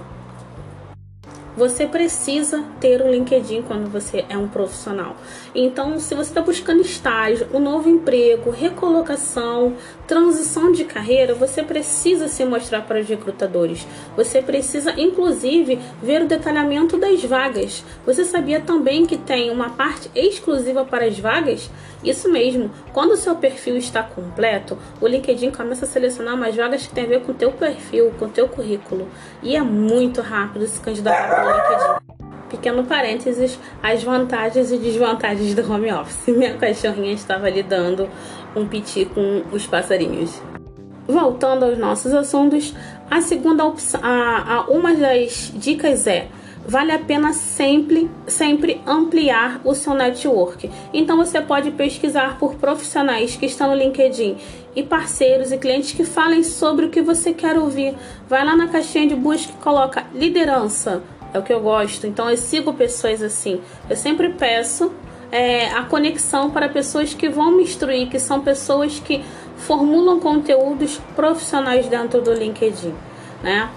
Você precisa ter um LinkedIn quando você é um profissional. Então, se você está buscando estágio, um novo emprego, recolocação, transição de carreira, você precisa se mostrar para os recrutadores. Você precisa, inclusive, ver o detalhamento das vagas. Você sabia também que tem uma parte exclusiva para as vagas? Isso mesmo. Quando o seu perfil está completo, o LinkedIn começa a selecionar umas vagas que tem a ver com o teu perfil, com o teu currículo. E é muito rápido se candidatar LinkedIn. Pequeno parênteses, as vantagens e desvantagens do home office. Minha cachorrinha estava ali dando um piti com os passarinhos. Voltando aos nossos assuntos, a segunda opção, a, a, uma das dicas é vale a pena sempre, sempre ampliar o seu network. Então você pode pesquisar por profissionais que estão no LinkedIn e parceiros e clientes que falem sobre o que você quer ouvir. Vai lá na caixinha de busca e coloca liderança. É o que eu gosto. Então eu sigo pessoas assim. Eu sempre peço é, a conexão para pessoas que vão me instruir, que são pessoas que formulam conteúdos profissionais dentro do LinkedIn, né?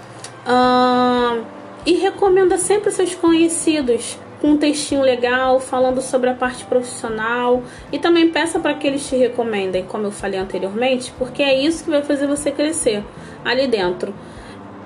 e recomenda sempre seus conhecidos com um textinho legal falando sobre a parte profissional e também peça para que eles te recomendem, como eu falei anteriormente, porque é isso que vai fazer você crescer ali dentro.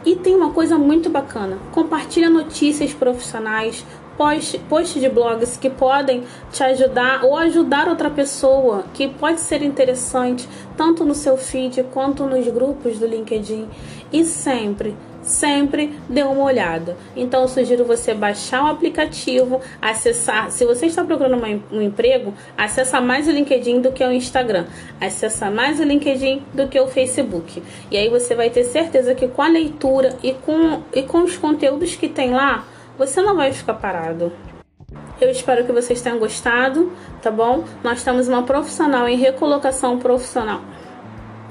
E tem uma coisa muito bacana: compartilha notícias profissionais, post, post de blogs que podem te ajudar ou ajudar outra pessoa, que pode ser interessante tanto no seu feed quanto nos grupos do LinkedIn. E sempre sempre dê uma olhada. Então eu sugiro você baixar o aplicativo, acessar. Se você está procurando um emprego, acessa mais o LinkedIn do que o Instagram, acessa mais o LinkedIn do que o Facebook. E aí você vai ter certeza que com a leitura e com, e com os conteúdos que tem lá, você não vai ficar parado. Eu espero que vocês tenham gostado, tá bom? Nós temos uma profissional em recolocação profissional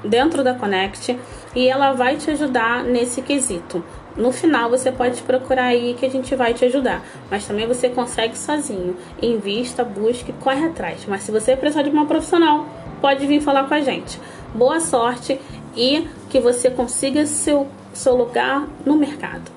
dentro da Connect e ela vai te ajudar nesse quesito. No final você pode procurar aí que a gente vai te ajudar, mas também você consegue sozinho. Invista, busque, corre atrás. Mas se você precisar de uma profissional, pode vir falar com a gente. Boa sorte e que você consiga seu, seu lugar no mercado.